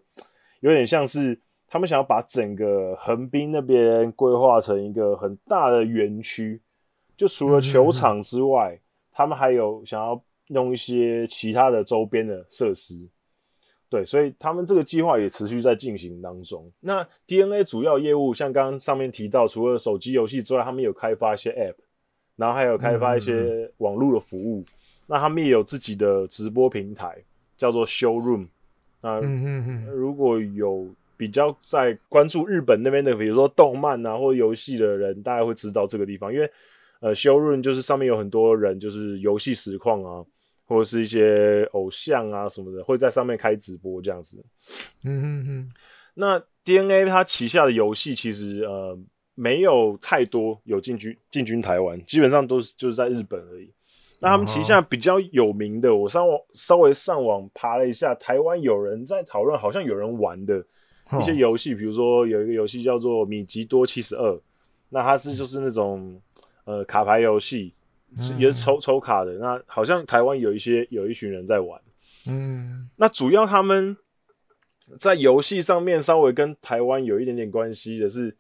Speaker 1: 有点像是他们想要把整个横滨那边规划成一个很大的园区，就除了球场之外，嗯、他们还有想要。弄一些其他的周边的设施，对，所以他们这个计划也持续在进行当中。那 DeNA 主要业务像刚刚上面提到，除了手机游戏之外，他们有开发一些 App，然后还有开发一些网络的服务。嗯、那他们也有自己的直播平台，叫做 Showroom。那如果有比较在关注日本那边的，比如说动漫啊或游戏的人，大家会知道这个地方，因为呃 Showroom 就是上面有很多人，就是游戏实况啊。或者是一些偶像啊什么的，会在上面开直播这样子。
Speaker 2: 嗯嗯嗯。
Speaker 1: 那 DNA 它旗下的游戏其实呃没有太多有进军进军台湾，基本上都是就是在日本而已。那他们旗下比较有名的，我上网稍微上网爬了一下，台湾有人在讨论，好像有人玩的一些游戏，比如说有一个游戏叫做《米吉多七十二》，那它是就是那种呃卡牌游戏。也是抽抽卡的，那好像台湾有一些有一群人在玩，嗯，那主要他们在游戏上面稍微跟台湾有一点点关系的是，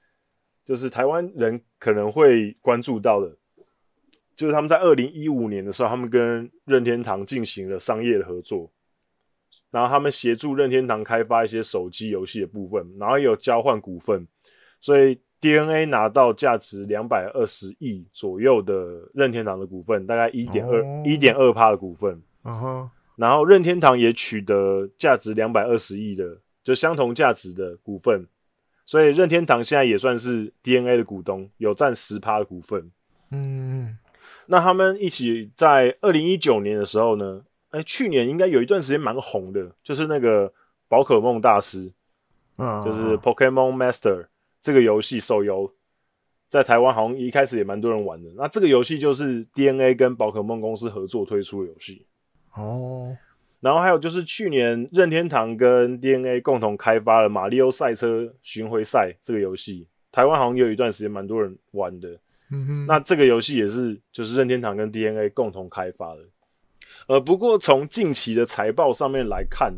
Speaker 1: 就是台湾人可能会关注到的，就是他们在二零一五年的时候，他们跟任天堂进行了商业的合作，然后他们协助任天堂开发一些手机游戏的部分，然后也有交换股份，所以。DNA 拿到价值两百二十亿左右的任天堂的股份，大概一点二一点二趴的股份。Uh-huh. 然后任天堂也取得价值两百二十亿的，就相同价值的股份。所以任天堂现在也算是 DNA 的股东，有占十趴的股份。嗯，那他们一起在二零一九年的时候呢，哎，去年应该有一段时间蛮红的，就是那个宝可梦大师，uh-huh. 就是 Pokemon Master。这个游戏手游在台湾好像一开始也蛮多人玩的。那这个游戏就是 DNA 跟宝可梦公司合作推出的游戏哦。然后还有就是去年任天堂跟 DNA 共同开发了《马里奥赛车巡回赛》这个游戏，台湾好像也有一段时间蛮多人玩的。嗯哼。那这个游戏也是就是任天堂跟 DNA 共同开发的。呃，不过从近期的财报上面来看，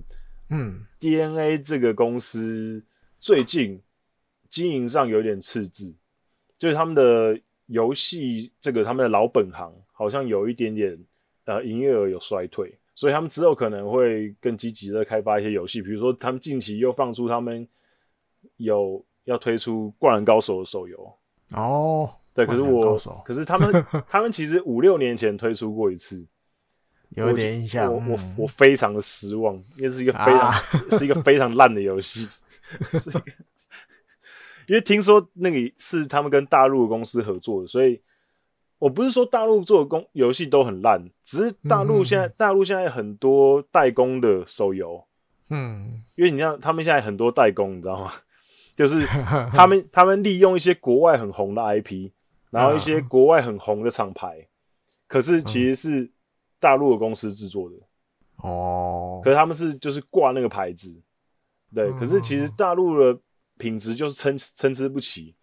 Speaker 1: 嗯，DNA 这个公司最近。经营上有点赤字，就是他们的游戏这个他们的老本行好像有一点点呃营业额有衰退，所以他们之后可能会更积极的开发一些游戏，比如说他们近期又放出他们有要推出《灌篮高手》的手游
Speaker 2: 哦，
Speaker 1: 对，可是我可是他们 他们其实五六年前推出过一次，
Speaker 2: 有点印象，
Speaker 1: 我我我非常的失望，因为是一个非常、啊、是一个非常烂的游戏。因为听说那个是他们跟大陆的公司合作的，所以我不是说大陆做的公游戏都很烂，只是大陆现在、嗯、大陆现在很多代工的手游，嗯，因为你像他们现在很多代工，你知道吗？就是 他们他们利用一些国外很红的 IP，然后一些国外很红的厂牌，可是其实是大陆的公司制作的。哦，可是他们是就是挂那个牌子，对，可是其实大陆的。品质就是参参差不齐，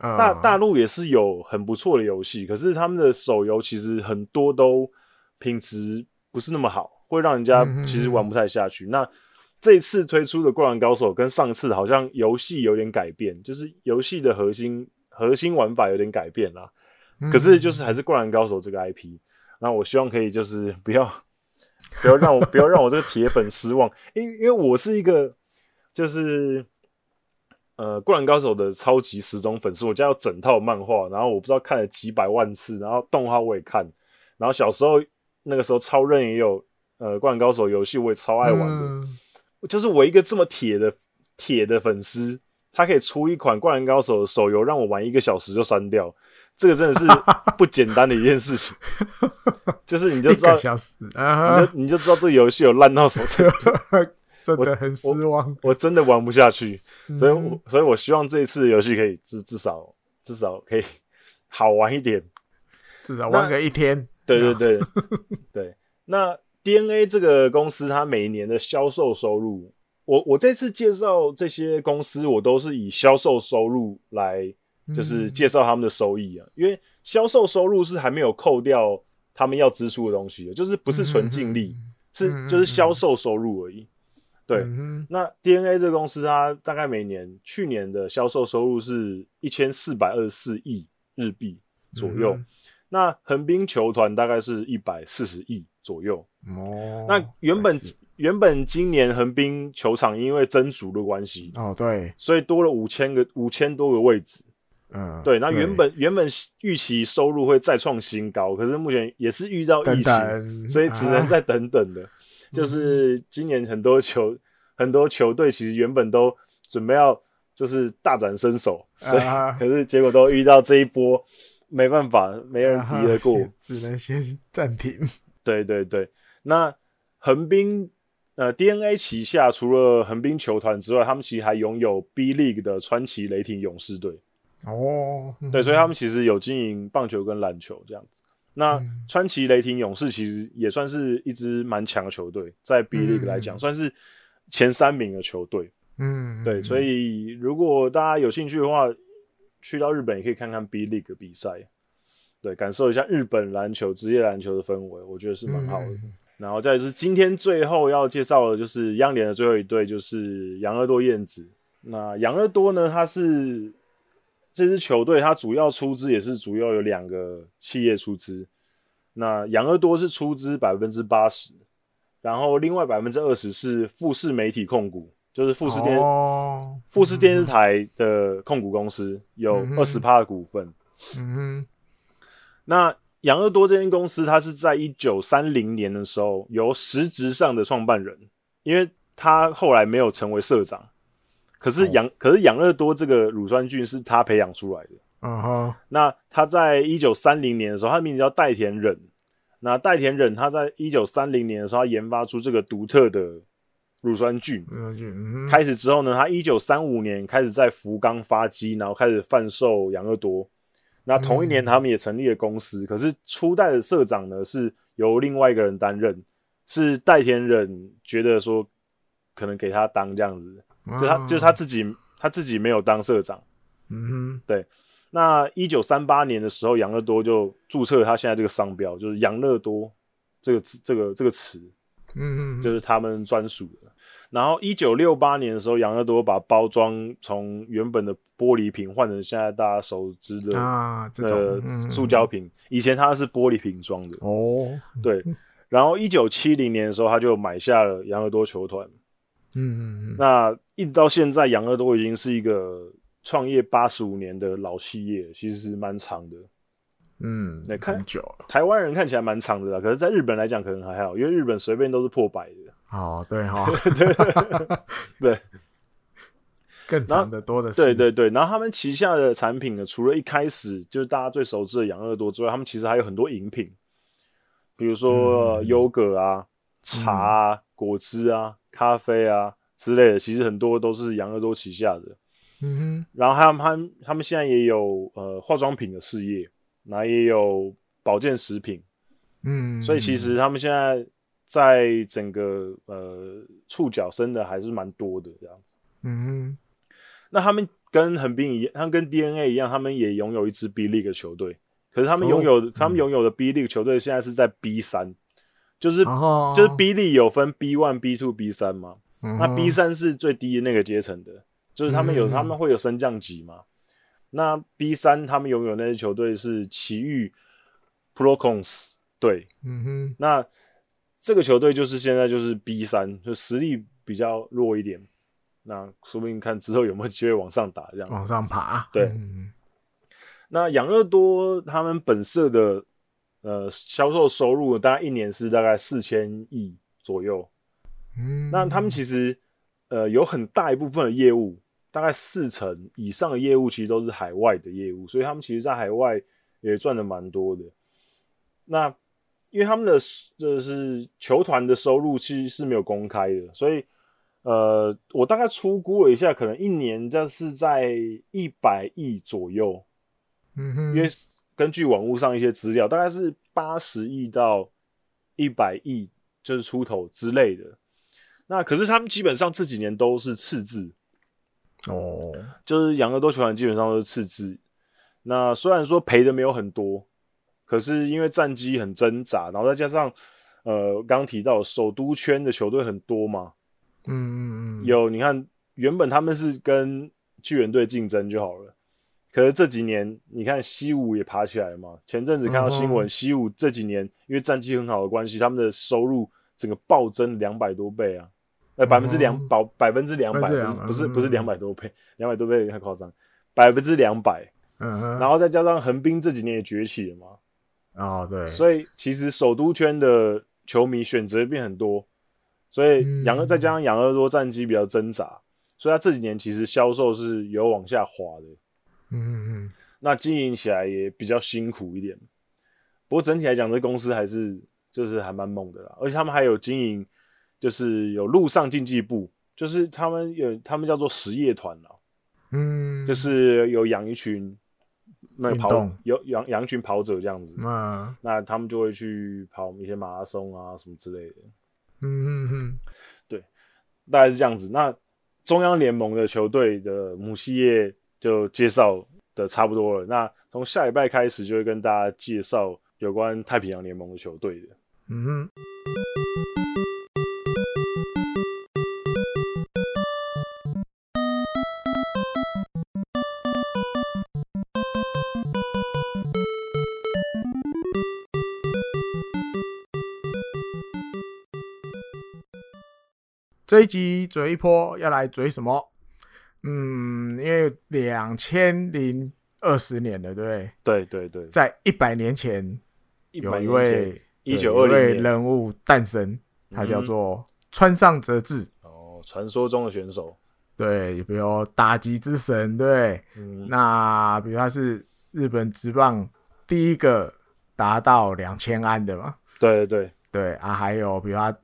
Speaker 1: 大大陆也是有很不错的游戏，可是他们的手游其实很多都品质不是那么好，会让人家其实玩不太下去。那这次推出的《灌篮高手》跟上次好像游戏有点改变，就是游戏的核心核心玩法有点改变啦。可是就是还是《灌篮高手》这个 IP，那我希望可以就是不要不要让我不要让我这个铁粉失望，因为因为我是一个就是。呃，《灌篮高手》的超级时钟粉丝，我家有整套漫画，然后我不知道看了几百万次，然后动画我也看，然后小时候那个时候超任也有，呃，《灌篮高手》游戏我也超爱玩的，嗯、就是我一个这么铁的铁的粉丝，他可以出一款《灌篮高手》的手游让我玩一个小时就删掉，这个真的是不简单的一件事情，就是你就知道，你就你就知道这个游戏有烂到什么程度。
Speaker 2: 真的很失望，
Speaker 1: 我，我，我真的玩不下去，所以我，我所以我希望这一次游戏可以至至少至少可以 好玩一点，
Speaker 2: 至少玩个一天。
Speaker 1: 对对对 对。那 DNA 这个公司，它每一年的销售收入，我我这次介绍这些公司，我都是以销售收入来就是介绍他们的收益啊，因为销售收入是还没有扣掉他们要支出的东西的，就是不是纯净利，是就是销售收入而已。对，那 DNA 这个公司，它大概每年去年的销售收入是一千四百二十四亿日币左右，嗯、那横滨球团大概是一百四十亿左右。哦，那原本原本今年横滨球场因为增足的关系，
Speaker 2: 哦对，所
Speaker 1: 以多了五千个五千多个位置。嗯，对，那原本原本预期收入会再创新高，可是目前也是遇到疫情，等等所以只能再等等的。啊就是今年很多球、嗯、很多球队其实原本都准备要就是大展身手，所以、啊、可是结果都遇到这一波，没办法，没人敌得过，
Speaker 2: 只能先暂停。
Speaker 1: 对对对，那横滨呃 DNA 旗下除了横滨球团之外，他们其实还拥有 B League 的川崎雷霆勇士队。
Speaker 2: 哦，
Speaker 1: 对，所以他们其实有经营棒球跟篮球这样子。那川崎雷霆勇士其实也算是一支蛮强的球队，在 B League 来讲，嗯、算是前三名的球队。嗯，对，所以如果大家有兴趣的话，去到日本也可以看看 B League 比赛，对，感受一下日本篮球职业篮球的氛围，我觉得是蛮好的。嗯、然后再就是今天最后要介绍的就是央联的最后一队，就是养乐多燕子。那养乐多呢，它是。这支球队它主要出资也是主要有两个企业出资，那养乐多是出资百分之八十，然后另外百分之二十是富士媒体控股，就是富士电、哦、富士电视台的控股公司，有二十趴的股份。嗯哼，那养乐多这间公司，它是在一九三零年的时候由实质上的创办人，因为他后来没有成为社长。可是养，可是养乐多这个乳酸菌是他培养出来的。嗯哼。那他在一九三零年的时候，他的名字叫代田忍。那代田忍他在一九三零年的时候，他研发出这个独特的乳酸菌。嗯。开始之后呢，他一九三五年开始在福冈发迹，然后开始贩售养乐多。那同一年，他们也成立了公司。可是初代的社长呢，是由另外一个人担任，是代田忍觉得说可能给他当这样子。就他，就是他自己，他自己没有当社长。嗯哼，对。那一九三八年的时候，养乐多就注册了他现在这个商标，就是养乐多这个，这个这个词，嗯哼，就是他们专属的。然后一九六八年的时候，养乐多把包装从原本的玻璃瓶换成现在大家熟知的啊这种塑胶瓶。以前它是玻璃瓶装的哦，对。然后一九七零年的时候，他就买下了养乐多球团。嗯嗯嗯，那一直到现在，养乐多已经是一个创业八十五年的老企业，其实是蛮长的。嗯，那看久了，台湾人看起来蛮长的啦，可是在日本来讲可能还好，因为日本随便都是破百的。哦，对哈、哦，对 对，更长的多的是。对对对，然后他们旗下的产品呢，除了一开始就是大家最熟知的养乐多之外，他们其实还有很多饮品，比如说优格啊、茶啊、嗯、果汁啊。咖啡啊之类的，其实很多都是养乐多旗下的。嗯哼，然后他们他们他们现在也有呃化妆品的事业，然后也有保健食品。嗯，所以其实他们现在在整个呃触角伸的还是蛮多的这样子。嗯哼，那他们跟横滨一样，他们跟 DNA 一样，他们也拥有一支 B League 球队。可是他们拥有、哦、他们拥有的 B League 球队现在是在 B 三。就是、oh. 就是 B League 有分 B one、B two、B 三嘛，那 B 三是最低的那个阶层的，就是他们有、mm hmm. 他们会有升降级嘛。那 B 三他们拥有那些球队是奇遇 Procons 队，嗯哼、mm，hmm. 那这个球队就是现在就是 B 三，就实力比较弱一点。那说不定看之后有没有机会往上打，这样往上爬。对，mm hmm. 那养乐多他们本社的。呃，销售收入大概一年是大概四千亿左右。嗯，那他们其实呃有很大一部分的业务，大概四成以上的业务其实都是海外的业务，所以他们其实在海外也赚的蛮多的。那因为他们的就是球团的收入其实是没有公开的，所以呃，我大概初估了一下，可能一年这是在一百亿左右。嗯哼，因为。根据网络上一些资料，大概是八十亿到一百亿，就是出头之类的。那可是他们基本上这几年都是赤字哦，就是养乐多球团基本上都是赤字。那虽然说赔的没有很多，可是因为战绩很挣扎，然后再加上呃刚刚提到首都圈的球队很多嘛，嗯嗯嗯，有你看原本他们是跟巨人队竞争就好了。可是这几年，你看西武也爬起来了嘛？前阵子看到新闻，西武这几年因为战绩很好的关系，他们的收入整个暴增两百多倍啊！呃，百分之两百，百分之两百，不是不是两百多倍，两百多倍太夸张，百分之两百。然后再加上横滨这几年也崛起了嘛。哦，对。所以其实首都圈的球迷选择变很多，所以养乐再加上养乐多战绩比较挣扎，所以他这几年其实销售是有往下滑的。嗯嗯嗯，那经营起来也比较辛苦一点。不过整体来讲，这公司还是就是还蛮猛的啦。而且他们还有经营，就是有陆上竞技部，就是他们有他们叫做实业团啦，
Speaker 2: 嗯，
Speaker 1: 就是有养一群那跑有养养一群跑者这样子，
Speaker 2: 嗯，
Speaker 1: 那他们就会去跑一些马拉松啊什么之类的，
Speaker 2: 嗯嗯嗯，
Speaker 1: 对，大概是这样子。那中央联盟的球队的母系列就介绍的差不多了。那从下礼拜开始就会跟大家介绍有关太平洋联盟的球队的。
Speaker 2: 嗯哼。这一集嘴一波要来嘴什么？嗯，因为两千零二十年了，对
Speaker 1: 对？对对，
Speaker 2: 在一百年前有一位
Speaker 1: 一九二零年。
Speaker 2: 人物诞生，他叫做川上哲治。
Speaker 1: 哦，传说中的选手，
Speaker 2: 对，比如打击之神，对，
Speaker 1: 嗯、
Speaker 2: 那比如他是日本职棒第一个达到两千安的嘛，
Speaker 1: 对对对。
Speaker 2: 对啊，还有比如他。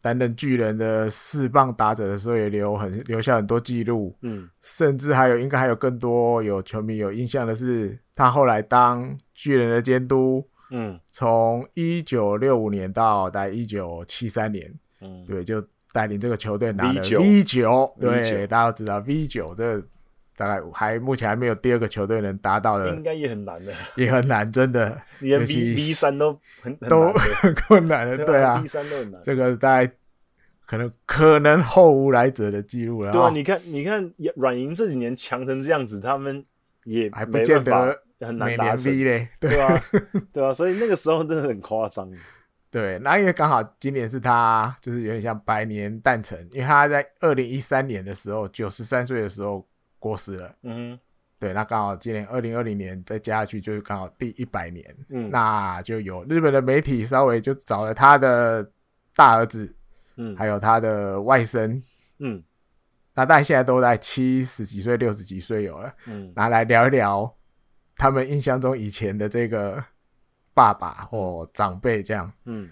Speaker 2: 担任巨人的四棒打者的时候，也留很留下很多记录。
Speaker 1: 嗯，
Speaker 2: 甚至还有，应该还有更多有球迷有印象的是，他后来当巨人的监督。
Speaker 1: 嗯，
Speaker 2: 从一九六五年到大概一九七三年，
Speaker 1: 嗯，
Speaker 2: 对，就带领这个球队拿了 V 九。
Speaker 1: V
Speaker 2: 9, 对，大家都知道 V 九这个。大概还目前还没有第二个球队能达到的，
Speaker 1: 应该也很难的，
Speaker 2: 也很难，真的。
Speaker 1: 连 V V 三都很
Speaker 2: 都 很困难的，对啊
Speaker 1: ，V 三都很难。
Speaker 2: 这个大概可能可能后无来者的记录了。
Speaker 1: 对啊，你看，你看软银这几年强成这样子，他们也
Speaker 2: 还不见得
Speaker 1: 很难达成
Speaker 2: 嘞，
Speaker 1: 对啊，对啊，所以那个时候真的很夸张。
Speaker 2: 对，那因为刚好今年是他就是有点像百年诞辰，因为他在二零一三年的时候，九十三岁的时候。过世了，
Speaker 1: 嗯，
Speaker 2: 对，那刚好今年二零二零年再加下去，就是刚好第一百年，
Speaker 1: 嗯，
Speaker 2: 那就有日本的媒体稍微就找了他的大儿子，
Speaker 1: 嗯，
Speaker 2: 还有他的外甥，
Speaker 1: 嗯，
Speaker 2: 那大概现在都在七十几岁、六十几岁有了，
Speaker 1: 嗯，
Speaker 2: 拿来聊一聊他们印象中以前的这个爸爸或长辈这样，
Speaker 1: 嗯，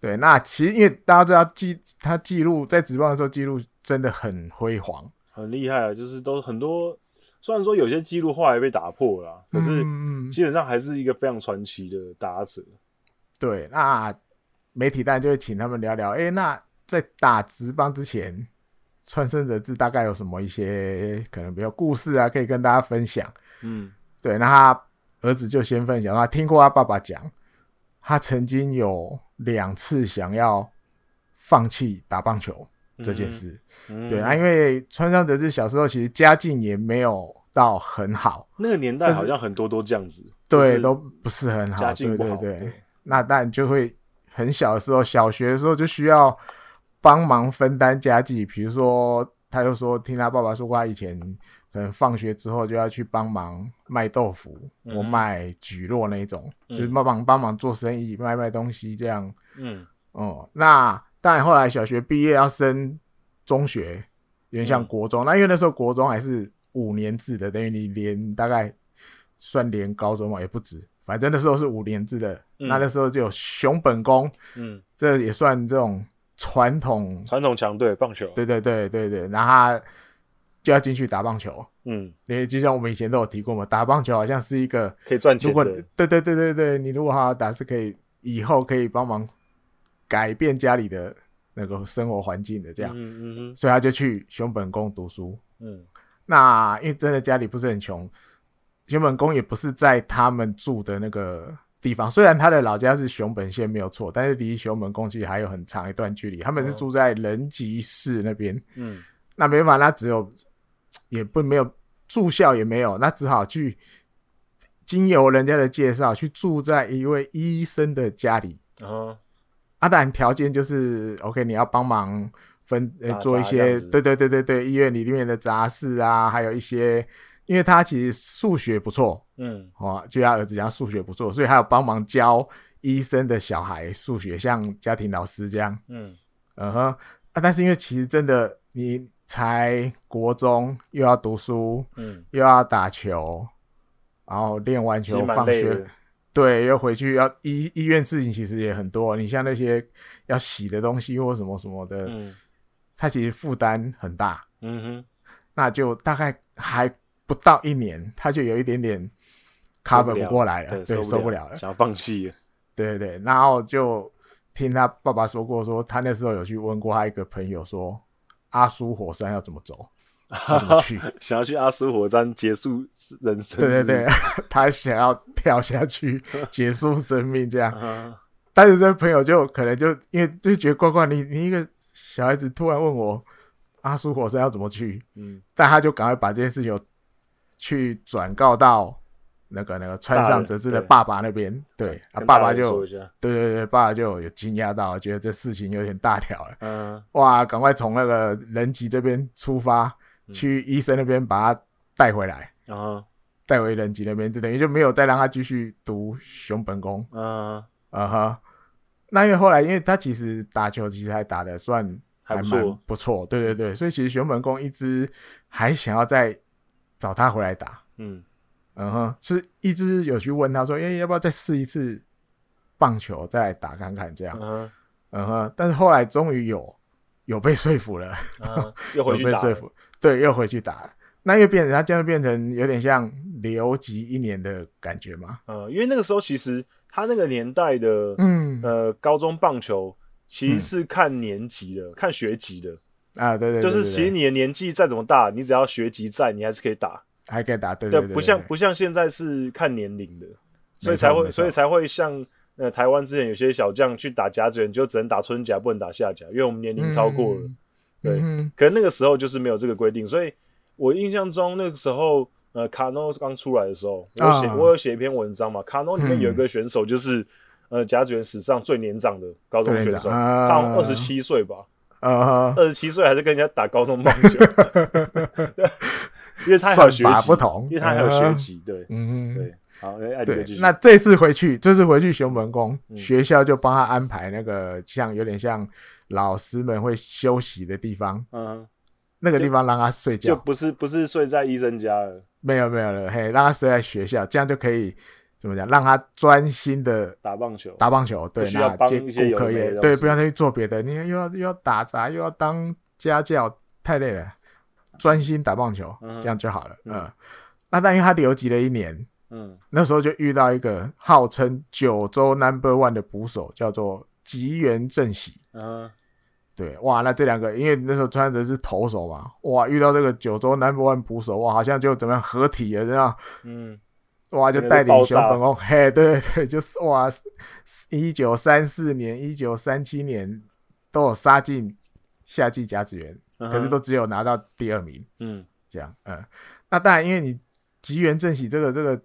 Speaker 2: 对，那其实因为大家知道记他记录在职棒的时候记录真的很辉煌。
Speaker 1: 很厉害啊，就是都很多，虽然说有些记录后来被打破了，可是基本上还是一个非常传奇的打者。
Speaker 2: 对，那媒体当然就会请他们聊聊，哎、欸，那在打职棒之前，川生哲志大概有什么一些可能比较故事啊，可以跟大家分享。
Speaker 1: 嗯，
Speaker 2: 对，那他儿子就先分享，他听过他爸爸讲，他曾经有两次想要放弃打棒球。这件事，
Speaker 1: 嗯、
Speaker 2: 对啊，因为川上哲志小时候其实家境也没有到很好，
Speaker 1: 那个年代好像很多都这样子，
Speaker 2: 对，都不是很好，
Speaker 1: 家境不好，
Speaker 2: 对对对。那但就会很小的时候，小学的时候就需要帮忙分担家计，比如说，他就说听他爸爸说过，他以前可能放学之后就要去帮忙卖豆腐我卖蒟蒻那一种，
Speaker 1: 嗯、
Speaker 2: 就是帮忙帮忙做生意，卖卖东西这样。
Speaker 1: 嗯，
Speaker 2: 哦，那。但后来小学毕业要升中学，有点像国中。嗯、那因为那时候国中还是五年制的，等于你连大概算连高中嘛，也不止。反正那时候是五年制的。嗯、那那时候就有熊本工，
Speaker 1: 嗯，
Speaker 2: 这也算这种传统
Speaker 1: 传统强队棒球。
Speaker 2: 对对对对对，然后他就要进去打棒球。
Speaker 1: 嗯，
Speaker 2: 因为就像我们以前都有提过嘛，打棒球好像是一个
Speaker 1: 可以赚钱的。
Speaker 2: 如果对对对对对，你如果好好打，是可以以后可以帮忙。改变家里的那个生活环境的这样，
Speaker 1: 嗯嗯嗯，
Speaker 2: 所以他就去熊本宫读书。
Speaker 1: 嗯，
Speaker 2: 那因为真的家里不是很穷，熊本宫也不是在他们住的那个地方。虽然他的老家是熊本县没有错，但是离熊本宫其实还有很长一段距离。他们是住在人吉市那边。
Speaker 1: 嗯，
Speaker 2: 那没办法，那只有也不没有住校也没有，那只好去经由人家的介绍去住在一位医生的家里。
Speaker 1: 嗯。
Speaker 2: 他当然条件就是 OK，你要帮忙分呃做一些，对对对对对，医院里面的杂事啊，还有一些，因为他其实数学不错，
Speaker 1: 嗯，
Speaker 2: 哦，就他儿子讲数学不错，所以还有帮忙教医生的小孩数学，像家庭老师这样，
Speaker 1: 嗯，
Speaker 2: 嗯哼，啊，但是因为其实真的你才国中又要读书，
Speaker 1: 嗯，
Speaker 2: 又要打球，然后练完球放学。对，又回去要医医院事情其实也很多，你像那些要洗的东西或什么什么的，嗯，他其实负担很大，嗯哼，那就大概还不到一年，他就有一点点 cover 不过来了，对，受不了了，
Speaker 1: 想要放弃了，
Speaker 2: 对对对，然后就听他爸爸说过，说他那时候有去问过他一个朋友，说阿苏火山要怎么走。怎么去？
Speaker 1: 想要去阿苏火山结束人生？
Speaker 2: 对对对，他想要跳下去结束生命，这样。但是这个朋友就可能就因为就觉得怪怪，你你一个小孩子突然问我阿苏火山要怎么去？嗯，但他就赶快把这件事情去转告到那个那个川上哲志的爸爸那边。对啊，爸爸就对对对，爸爸就有惊讶到，觉得这事情有点大条了。嗯，哇，赶快从那个人吉这边出发。去医生那边把他带回来，然后带回人吉那边，就等于就没有再让他继续读熊本宫。嗯啊哈，那因为后来，因为他其实打球其实还打得算还蛮不错，对对对，所以其实熊本宫一直还想要再找他回来打。嗯。嗯哼，是一直有去问他说，哎，要不要再试一次棒球，再来打看看这样。嗯嗯哼，但是后来终于有有被说服了，
Speaker 1: 又回去 打。
Speaker 2: 对，又回去打，那又变成他这样变成有点像留级一年的感觉嘛？
Speaker 1: 嗯，因为那个时候其实他那个年代的，嗯。呃，高中棒球其实是看年级的，嗯、看学籍的。
Speaker 2: 啊，对对，
Speaker 1: 就是其实你的年纪再怎么大，你只要学籍在，你还是可以打，
Speaker 2: 还可以打，对对，对，对，对，
Speaker 1: 不像不像现在是看年龄的，所以才会所以才会像呃台湾之前有些小将去打甲子园，就只能打春甲，不能打夏甲，因为我们年龄超过了。嗯对，可能那个时候就是没有这个规定，所以我印象中那个时候，呃，卡诺刚出来的时候，我写我有写一篇文章嘛，卡诺里面有一个选手就是，呃，甲子园史上最年长的高中选手，他二十七岁吧，二十七岁还是跟人家打高中棒球，因为他还有学籍不同，因为他还有学籍，对，嗯，对，好，
Speaker 2: 对，那这次回去，这次回去熊本宫学校就帮他安排那个像有点像。老师们会休息的地方，嗯，那个地方让他睡觉，
Speaker 1: 就不是不是睡在医生家了，
Speaker 2: 没有没有了，嘿，让他睡在学校，这样就可以怎么讲？让他专心的
Speaker 1: 打棒球，
Speaker 2: 打棒球，对，那兼顾客业，对，不要再去做别的，你看又要又要打杂，又要当家教，太累了，专心打棒球，这样就好了，嗯。那但因为他留级了一年，嗯，那时候就遇到一个号称九州 Number One 的捕手，叫做吉原正喜，嗯。对，哇，那这两个，因为那时候穿着是投手嘛，哇，遇到这个九州 Number One 捕手，哇，好像就怎么样合体了这样，嗯，哇，就带领熊本宫，嘿，对对对，就是哇，一九三四年、一九三七年都有杀进夏季甲子园，嗯、可是都只有拿到第二名，嗯，这样，嗯，那当然，因为你吉原正喜这个这个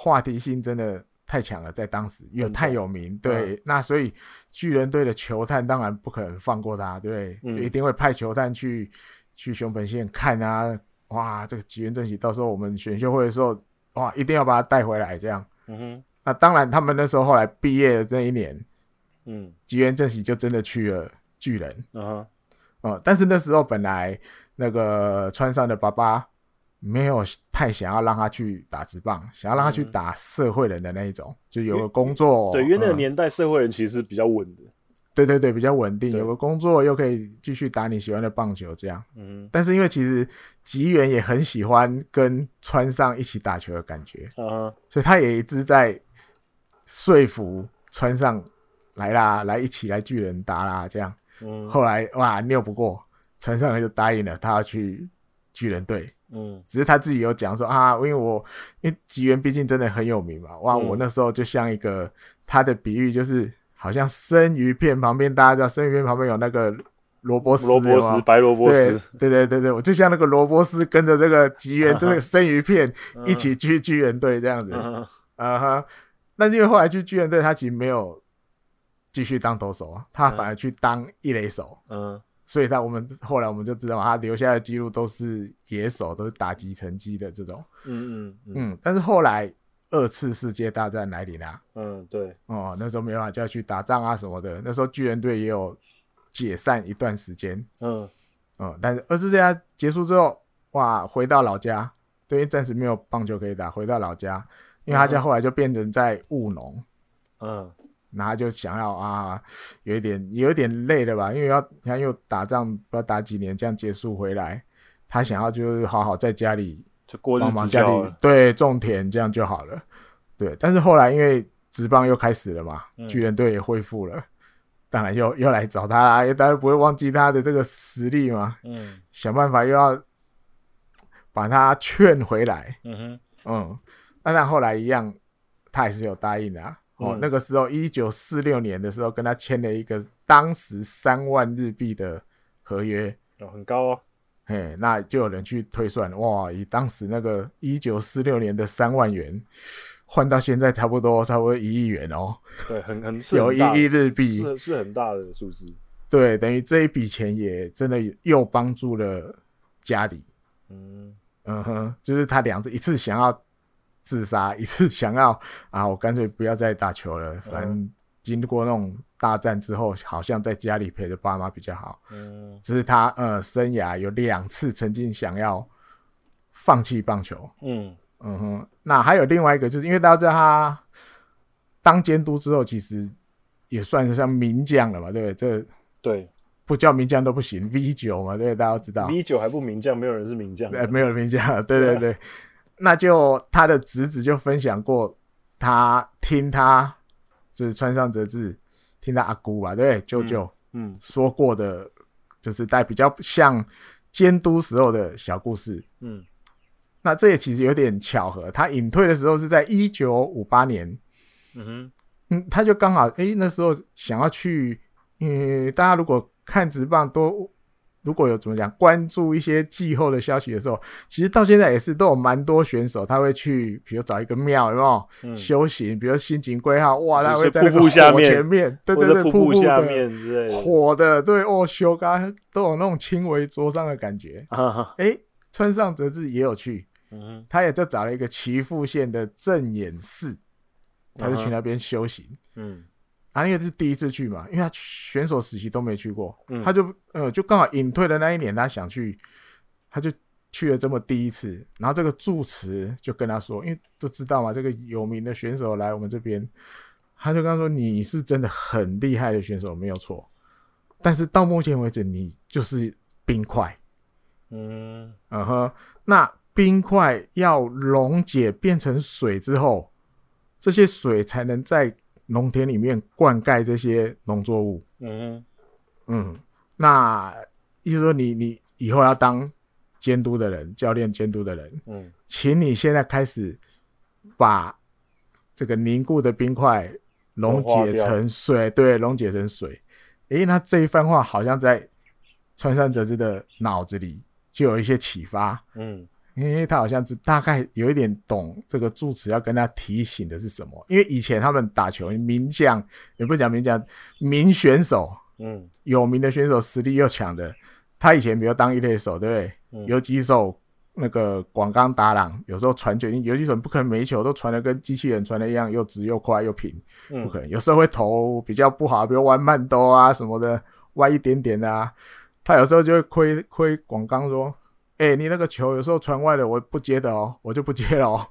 Speaker 2: 话题性真的。太强了，在当时有太有名，对，嗯、那所以巨人队的球探当然不可能放过他，对，嗯、就一定会派球探去去熊本县看啊，哇，这个吉原正喜到时候我们选秀会的时候，哇，一定要把他带回来，这样，嗯哼，那当然他们那时候后来毕业的这一年，嗯，吉原正喜就真的去了巨人，嗯哼，哦，但是那时候本来那个川上的爸爸。没有太想要让他去打直棒，想要让他去打社会人的那一种，嗯、就有个工作。
Speaker 1: 对，因为那个年代社会人其实比较稳的。
Speaker 2: 对对对，比较稳定，有个工作又可以继续打你喜欢的棒球，这样。嗯。但是因为其实吉原也很喜欢跟川上一起打球的感觉，嗯，所以他也一直在说服川上来啦，来一起来巨人打啦，这样。嗯。后来哇，拗不过，川上就答应了，他要去巨人队。嗯，只是他自己有讲说啊，因为我因为吉原毕竟真的很有名嘛，哇，嗯、我那时候就像一个他的比喻，就是好像生鱼片旁边，大家知道生鱼片旁边有那个萝卜丝，萝卜丝，白萝卜丝，对对对对，我就像那个萝卜丝跟着这个吉原这个生鱼片一起去巨人队这样子，啊哈，但是因为后来去巨人队，他其实没有继续当投手啊，他反而去当一垒手，嗯。嗯所以他我们后来我们就知道，他留下的记录都是野手，都是打击成绩的这种。嗯嗯嗯，嗯。但是后来二次世界大战来临了。嗯，对。哦，那时候没办法就要去打仗啊什么的。那时候巨人队也有解散一段时间。嗯嗯。但是二次世界大结束之后，哇，回到老家，对，暂时没有棒球可以打，回到老家。因因为他家后来就变成在务农，
Speaker 1: 嗯，
Speaker 2: 然后就想要啊，有一点有一点累了吧，因为要你看又打仗，不知道打几年，这样结束回来，他想要就是好好在家里
Speaker 1: 就过日子，
Speaker 2: 帮忙家里对种田这样就好了，对。但是后来因为职棒又开始了嘛，嗯、巨人队也恢复了。当然又又来找他啦，因为大家不会忘记他的这个实力嘛。嗯，想办法又要把他劝回来。嗯哼，嗯，那他后来一样，他还是有答应的啊。哦，那个时候一九四六年的时候，跟他签了一个当时三万日币的合约。
Speaker 1: 哦，很高哦。
Speaker 2: 嘿，那就有人去推算，哇，以当时那个一九四六年的三万元。换到现在差不多差不多一亿元哦，
Speaker 1: 对，很很
Speaker 2: 有一亿日币，
Speaker 1: 是是很大的数字。
Speaker 2: 对，等于这一笔钱也真的又帮助了家里。嗯嗯哼，就是他两次，一次想要自杀，一次 想要啊，我干脆不要再打球了。反正经过那种大战之后，好像在家里陪着爸妈比较好。嗯，只是他呃，生涯有两次曾经想要放弃棒球。嗯。嗯哼，那还有另外一个，就是因为大家知道他当监督之后，其实也算是像名将了嘛，对不对？这
Speaker 1: 对
Speaker 2: 不叫名将都不行，V 九嘛，对，大家都知道
Speaker 1: ，V 九还不名将，没有人是名将，
Speaker 2: 对，没有名将，对对对。那就他的侄子就分享过，他听他就是川上哲治，听他阿姑吧，对，舅舅，嗯，说过的，就是带比较像监督时候的小故事，嗯。那这也其实有点巧合，他隐退的时候是在一九五八年，嗯哼，嗯，他就刚好哎、欸，那时候想要去，嗯，大家如果看直棒都如果有怎么讲关注一些季后的消息的时候，其实到现在也是都有蛮多选手他会去，比如找一个庙有没有、嗯、修行，比如新井贵浩，哇，他会在那个火前面，对对对，瀑布下面之类的。火的，对哦，修嘎都有那种轻微灼伤的感觉，哎、啊欸，川上哲治也有去。嗯，他也就找了一个岐阜县的正眼寺，他就去那边修行。嗯，啊，因为是第一次去嘛，因为他选手时期都没去过，嗯、他就呃就刚好隐退的那一年，他想去，他就去了这么第一次。然后这个住持就跟他说，因为都知道嘛，这个有名的选手来我们这边，他就跟他说：“你是真的很厉害的选手，没有错。但是到目前为止，你就是冰块。”嗯嗯哼，那。冰块要溶解变成水之后，这些水才能在农田里面灌溉这些农作物。嗯嗯，那意思说你你以后要当监督的人，教练监督的人，嗯，请你现在开始把这个凝固的冰块溶解成水，对，溶解成水。诶，那这一番话好像在川山哲之的脑子里就有一些启发。嗯。因为他好像是大概有一点懂这个住持要跟他提醒的是什么，因为以前他们打球名将也不讲名将，名选手，嗯，有名的选手实力又强的，他以前比如当一垒手，对不对？嗯、有几手那个广冈达朗，有时候传球，有几手不可能每一球都传的跟机器人传的一样，又直又快又平，不可能。有时候会投比较不好，比如弯慢兜啊什么的，歪一点点的啊，他有时候就会亏亏广冈说。哎、欸，你那个球有时候传外的，我不接的哦，我就不接了哦。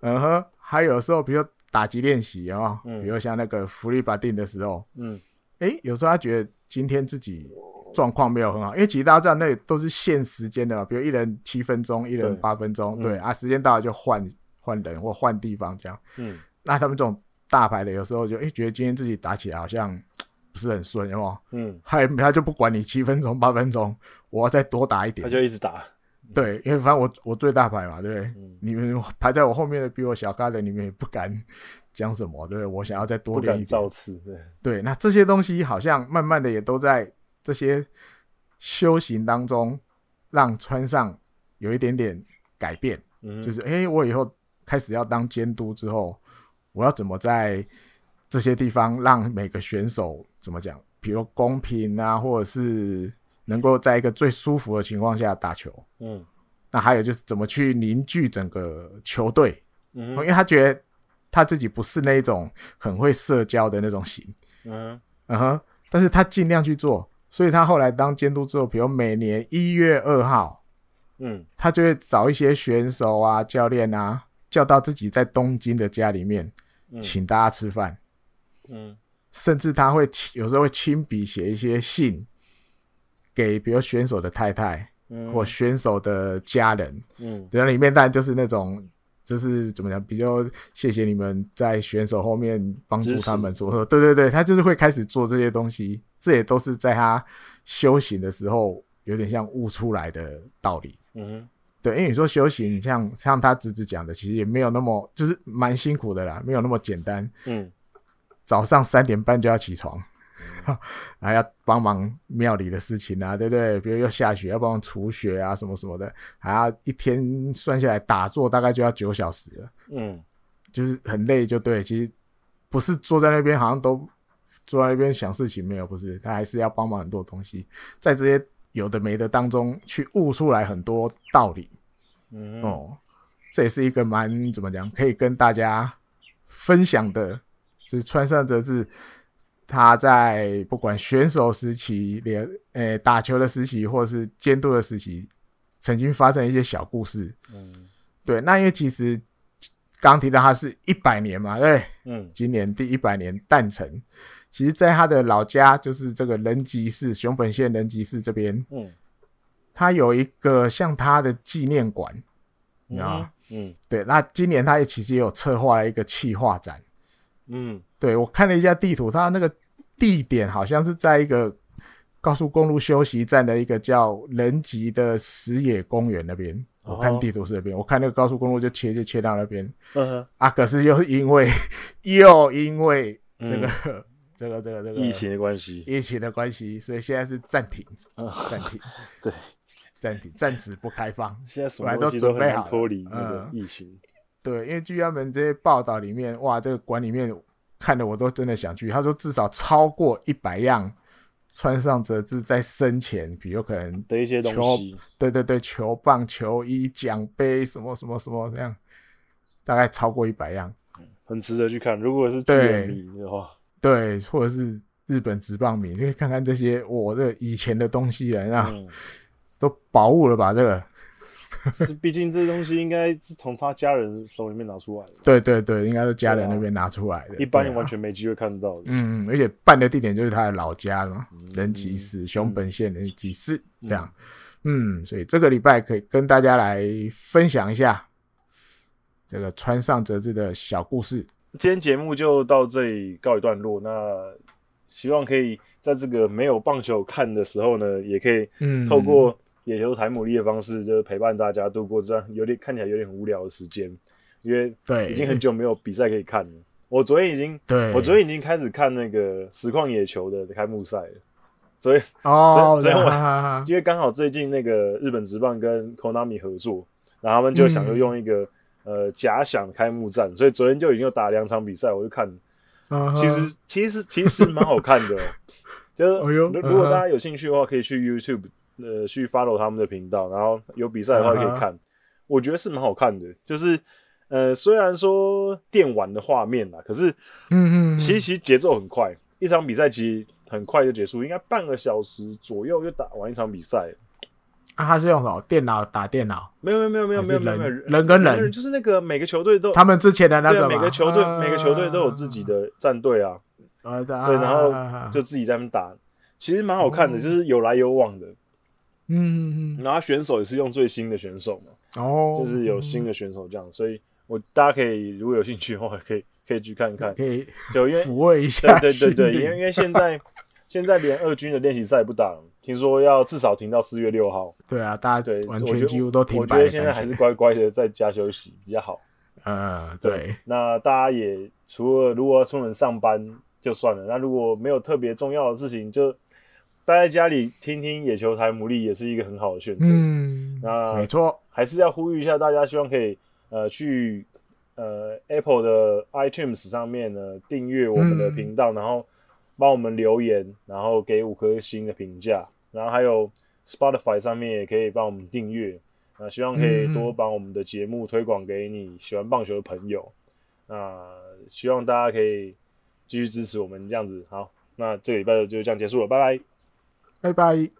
Speaker 2: 嗯哼，还有时候，比如打击练习啊，比如像那个福利巴定的时候，嗯，哎、欸，有时候他觉得今天自己状况没有很好，因为其实大家知道那都是限时间的嘛，比如一人七分钟，一人八分钟，对，对啊，时间到了就换换人或换地方这样。嗯，那他们这种大牌的，有时候就哎、欸、觉得今天自己打起来好像。不是很顺，有吗？嗯，还他就不管你七分钟八分钟，我要再多打一点，
Speaker 1: 他就一直打。
Speaker 2: 对，因为反正我我最大牌嘛，对不对？嗯、你们排在我后面的比我小咖的，你们也不敢讲什么，对不对？我想要再多练一点，
Speaker 1: 造次，对
Speaker 2: 对。那这些东西好像慢慢的也都在这些修行当中，让川上有一点点改变，嗯、就是哎、欸，我以后开始要当监督之后，我要怎么在这些地方让每个选手。怎么讲？比如公平啊，或者是能够在一个最舒服的情况下打球。嗯，那还有就是怎么去凝聚整个球队。嗯，因为他觉得他自己不是那种很会社交的那种型。嗯嗯哼，但是他尽量去做，所以他后来当监督之后，比如每年一月二号，嗯，他就会找一些选手啊、教练啊。叫到自己在东京的家里面，请大家吃饭。
Speaker 1: 嗯，
Speaker 2: 甚至他会有时候会亲笔写一些信给，比如选手的太太，嗯或选手的家人。嗯，对，里面当然就是那种。就是怎么讲，比较谢谢你们在选手后面帮助他们说，说对对对，他就是会开始做这些东西，这也都是在他修行的时候有点像悟出来的道理。嗯，对，因为你说修行，像像他侄子讲的，其实也没有那么就是蛮辛苦的啦，没有那么简单。嗯，早上三点半就要起床。还要帮忙庙里的事情啊，对不对？比如要下雪，要帮忙除雪啊，什么什么的，还要一天算下来打坐大概就要九小时了。嗯，就是很累，就对。其实不是坐在那边，好像都坐在那边想事情，没有，不是，他还是要帮忙很多东西，在这些有的没的当中去悟出来很多道理。嗯，哦，这也是一个蛮怎么讲，可以跟大家分享的，就是川上哲治。他在不管选手时期、连诶打球的时期，或者是监督的时期，曾经发生一些小故事。嗯，对。那因为其实刚提到他是一百年嘛，对，嗯，今年第一百年诞辰。其实，在他的老家，就是这个人吉市熊本县人吉市这边，嗯，他有一个像他的纪念馆，你知道吗？嗯，对。那今年他也其实也有策划了一个企划展。嗯，对，我看了一下地图，它那个地点好像是在一个高速公路休息站的一个叫人吉的石野公园那边。我看地图是那边，我看那个高速公路就切就切到那边。嗯哼，啊，可是又因为 又因为这个、嗯、这个这个这个
Speaker 1: 疫情的关系，
Speaker 2: 疫情的关系，所以现在是暂停，暂停，
Speaker 1: 对，
Speaker 2: 暂停，暂时不开放。
Speaker 1: 现在什么东西都很难脱离那个疫情。
Speaker 2: 对，因为据他们这些报道里面，哇，这个馆里面看的我都真的想去。他说至少超过一百样穿上折枝在生前，比如可能
Speaker 1: 的一些东西，
Speaker 2: 对对对，球棒、球衣、奖杯什么什么什么这样，大概超过一百样，
Speaker 1: 很值得去看。如果是对迷的话，
Speaker 2: 对，或者是日本职棒迷，就可以看看这些我的以前的东西了，那、嗯、都宝物了吧？这个。
Speaker 1: 是，毕竟这东西应该是从他家人手里面拿出来的。
Speaker 2: 对对对，应该是家人那边拿出来的，啊、
Speaker 1: 一般人完全没机会看到的。
Speaker 2: 嗯，而且办的地点就是他的老家嘛，嗯、人吉市熊本县人吉市这样。嗯，所以这个礼拜可以跟大家来分享一下这个川上哲志的小故事。
Speaker 1: 今天节目就到这里告一段落。那希望可以在这个没有棒球看的时候呢，也可以透过。野球台牡蛎的方式，就是陪伴大家度过这样有点看起来有点很无聊的时间，因为对已经很久没有比赛可以看了。我昨天已经，对，我昨天已经开始看那个实况野球的开幕赛了。昨天哦，昨天我因为刚好最近那个日本职棒跟 Konami 合作，然后他们就想要用一个、嗯、呃假想开幕战，所以昨天就已经有打两场比赛，我就看。Uh huh. 其实其实其实蛮好看的，就是如如果大家有兴趣的话，可以去 YouTube。呃，去 follow 他们的频道，然后有比赛的话可以看，uh huh. 我觉得是蛮好看的。就是呃，虽然说电玩的画面啦，可是嗯嗯，其实其实节奏很快，一场比赛其实很快就结束，应该半个小时左右就打完一场比赛。
Speaker 2: 啊，他是用什么电脑打电脑？
Speaker 1: 没有没有没有没有没有没有人
Speaker 2: 人跟人，
Speaker 1: 就是那个每个球队都
Speaker 2: 他们之前的那个
Speaker 1: 每个球队、uh. 每个球队都有自己的战队啊，uh huh. 对，然后就自己在那边打，其实蛮好看的，uh. 就是有来有往的。嗯嗯嗯，然后选手也是用最新的选手嘛，哦，就是有新的选手这样，所以我大家可以如果有兴趣的话，可以可以去看看，可以就因为 抚慰一下，对对对对，因为因为现在现在连二军的练习赛也不打了，听说要至少停到四月六号。对啊，大家对完全几乎都停摆，我觉得现在还是乖乖的在家休息比较好。嗯，对。那大家也除了如果要出门上班就算了，那如果没有特别重要的事情就。待在家里听听野球台牡蛎也是一个很好的选择。嗯，那没错，还是要呼吁一下大家，希望可以呃去呃 Apple 的 iTunes 上面呢订阅我们的频道，嗯、然后帮我们留言，然后给五颗星的评价，然后还有 Spotify 上面也可以帮我们订阅。那希望可以多把我们的节目推广给你喜欢棒球的朋友。那希望大家可以继续支持我们这样子。好，那这个礼拜就这样结束了，拜拜。拜拜。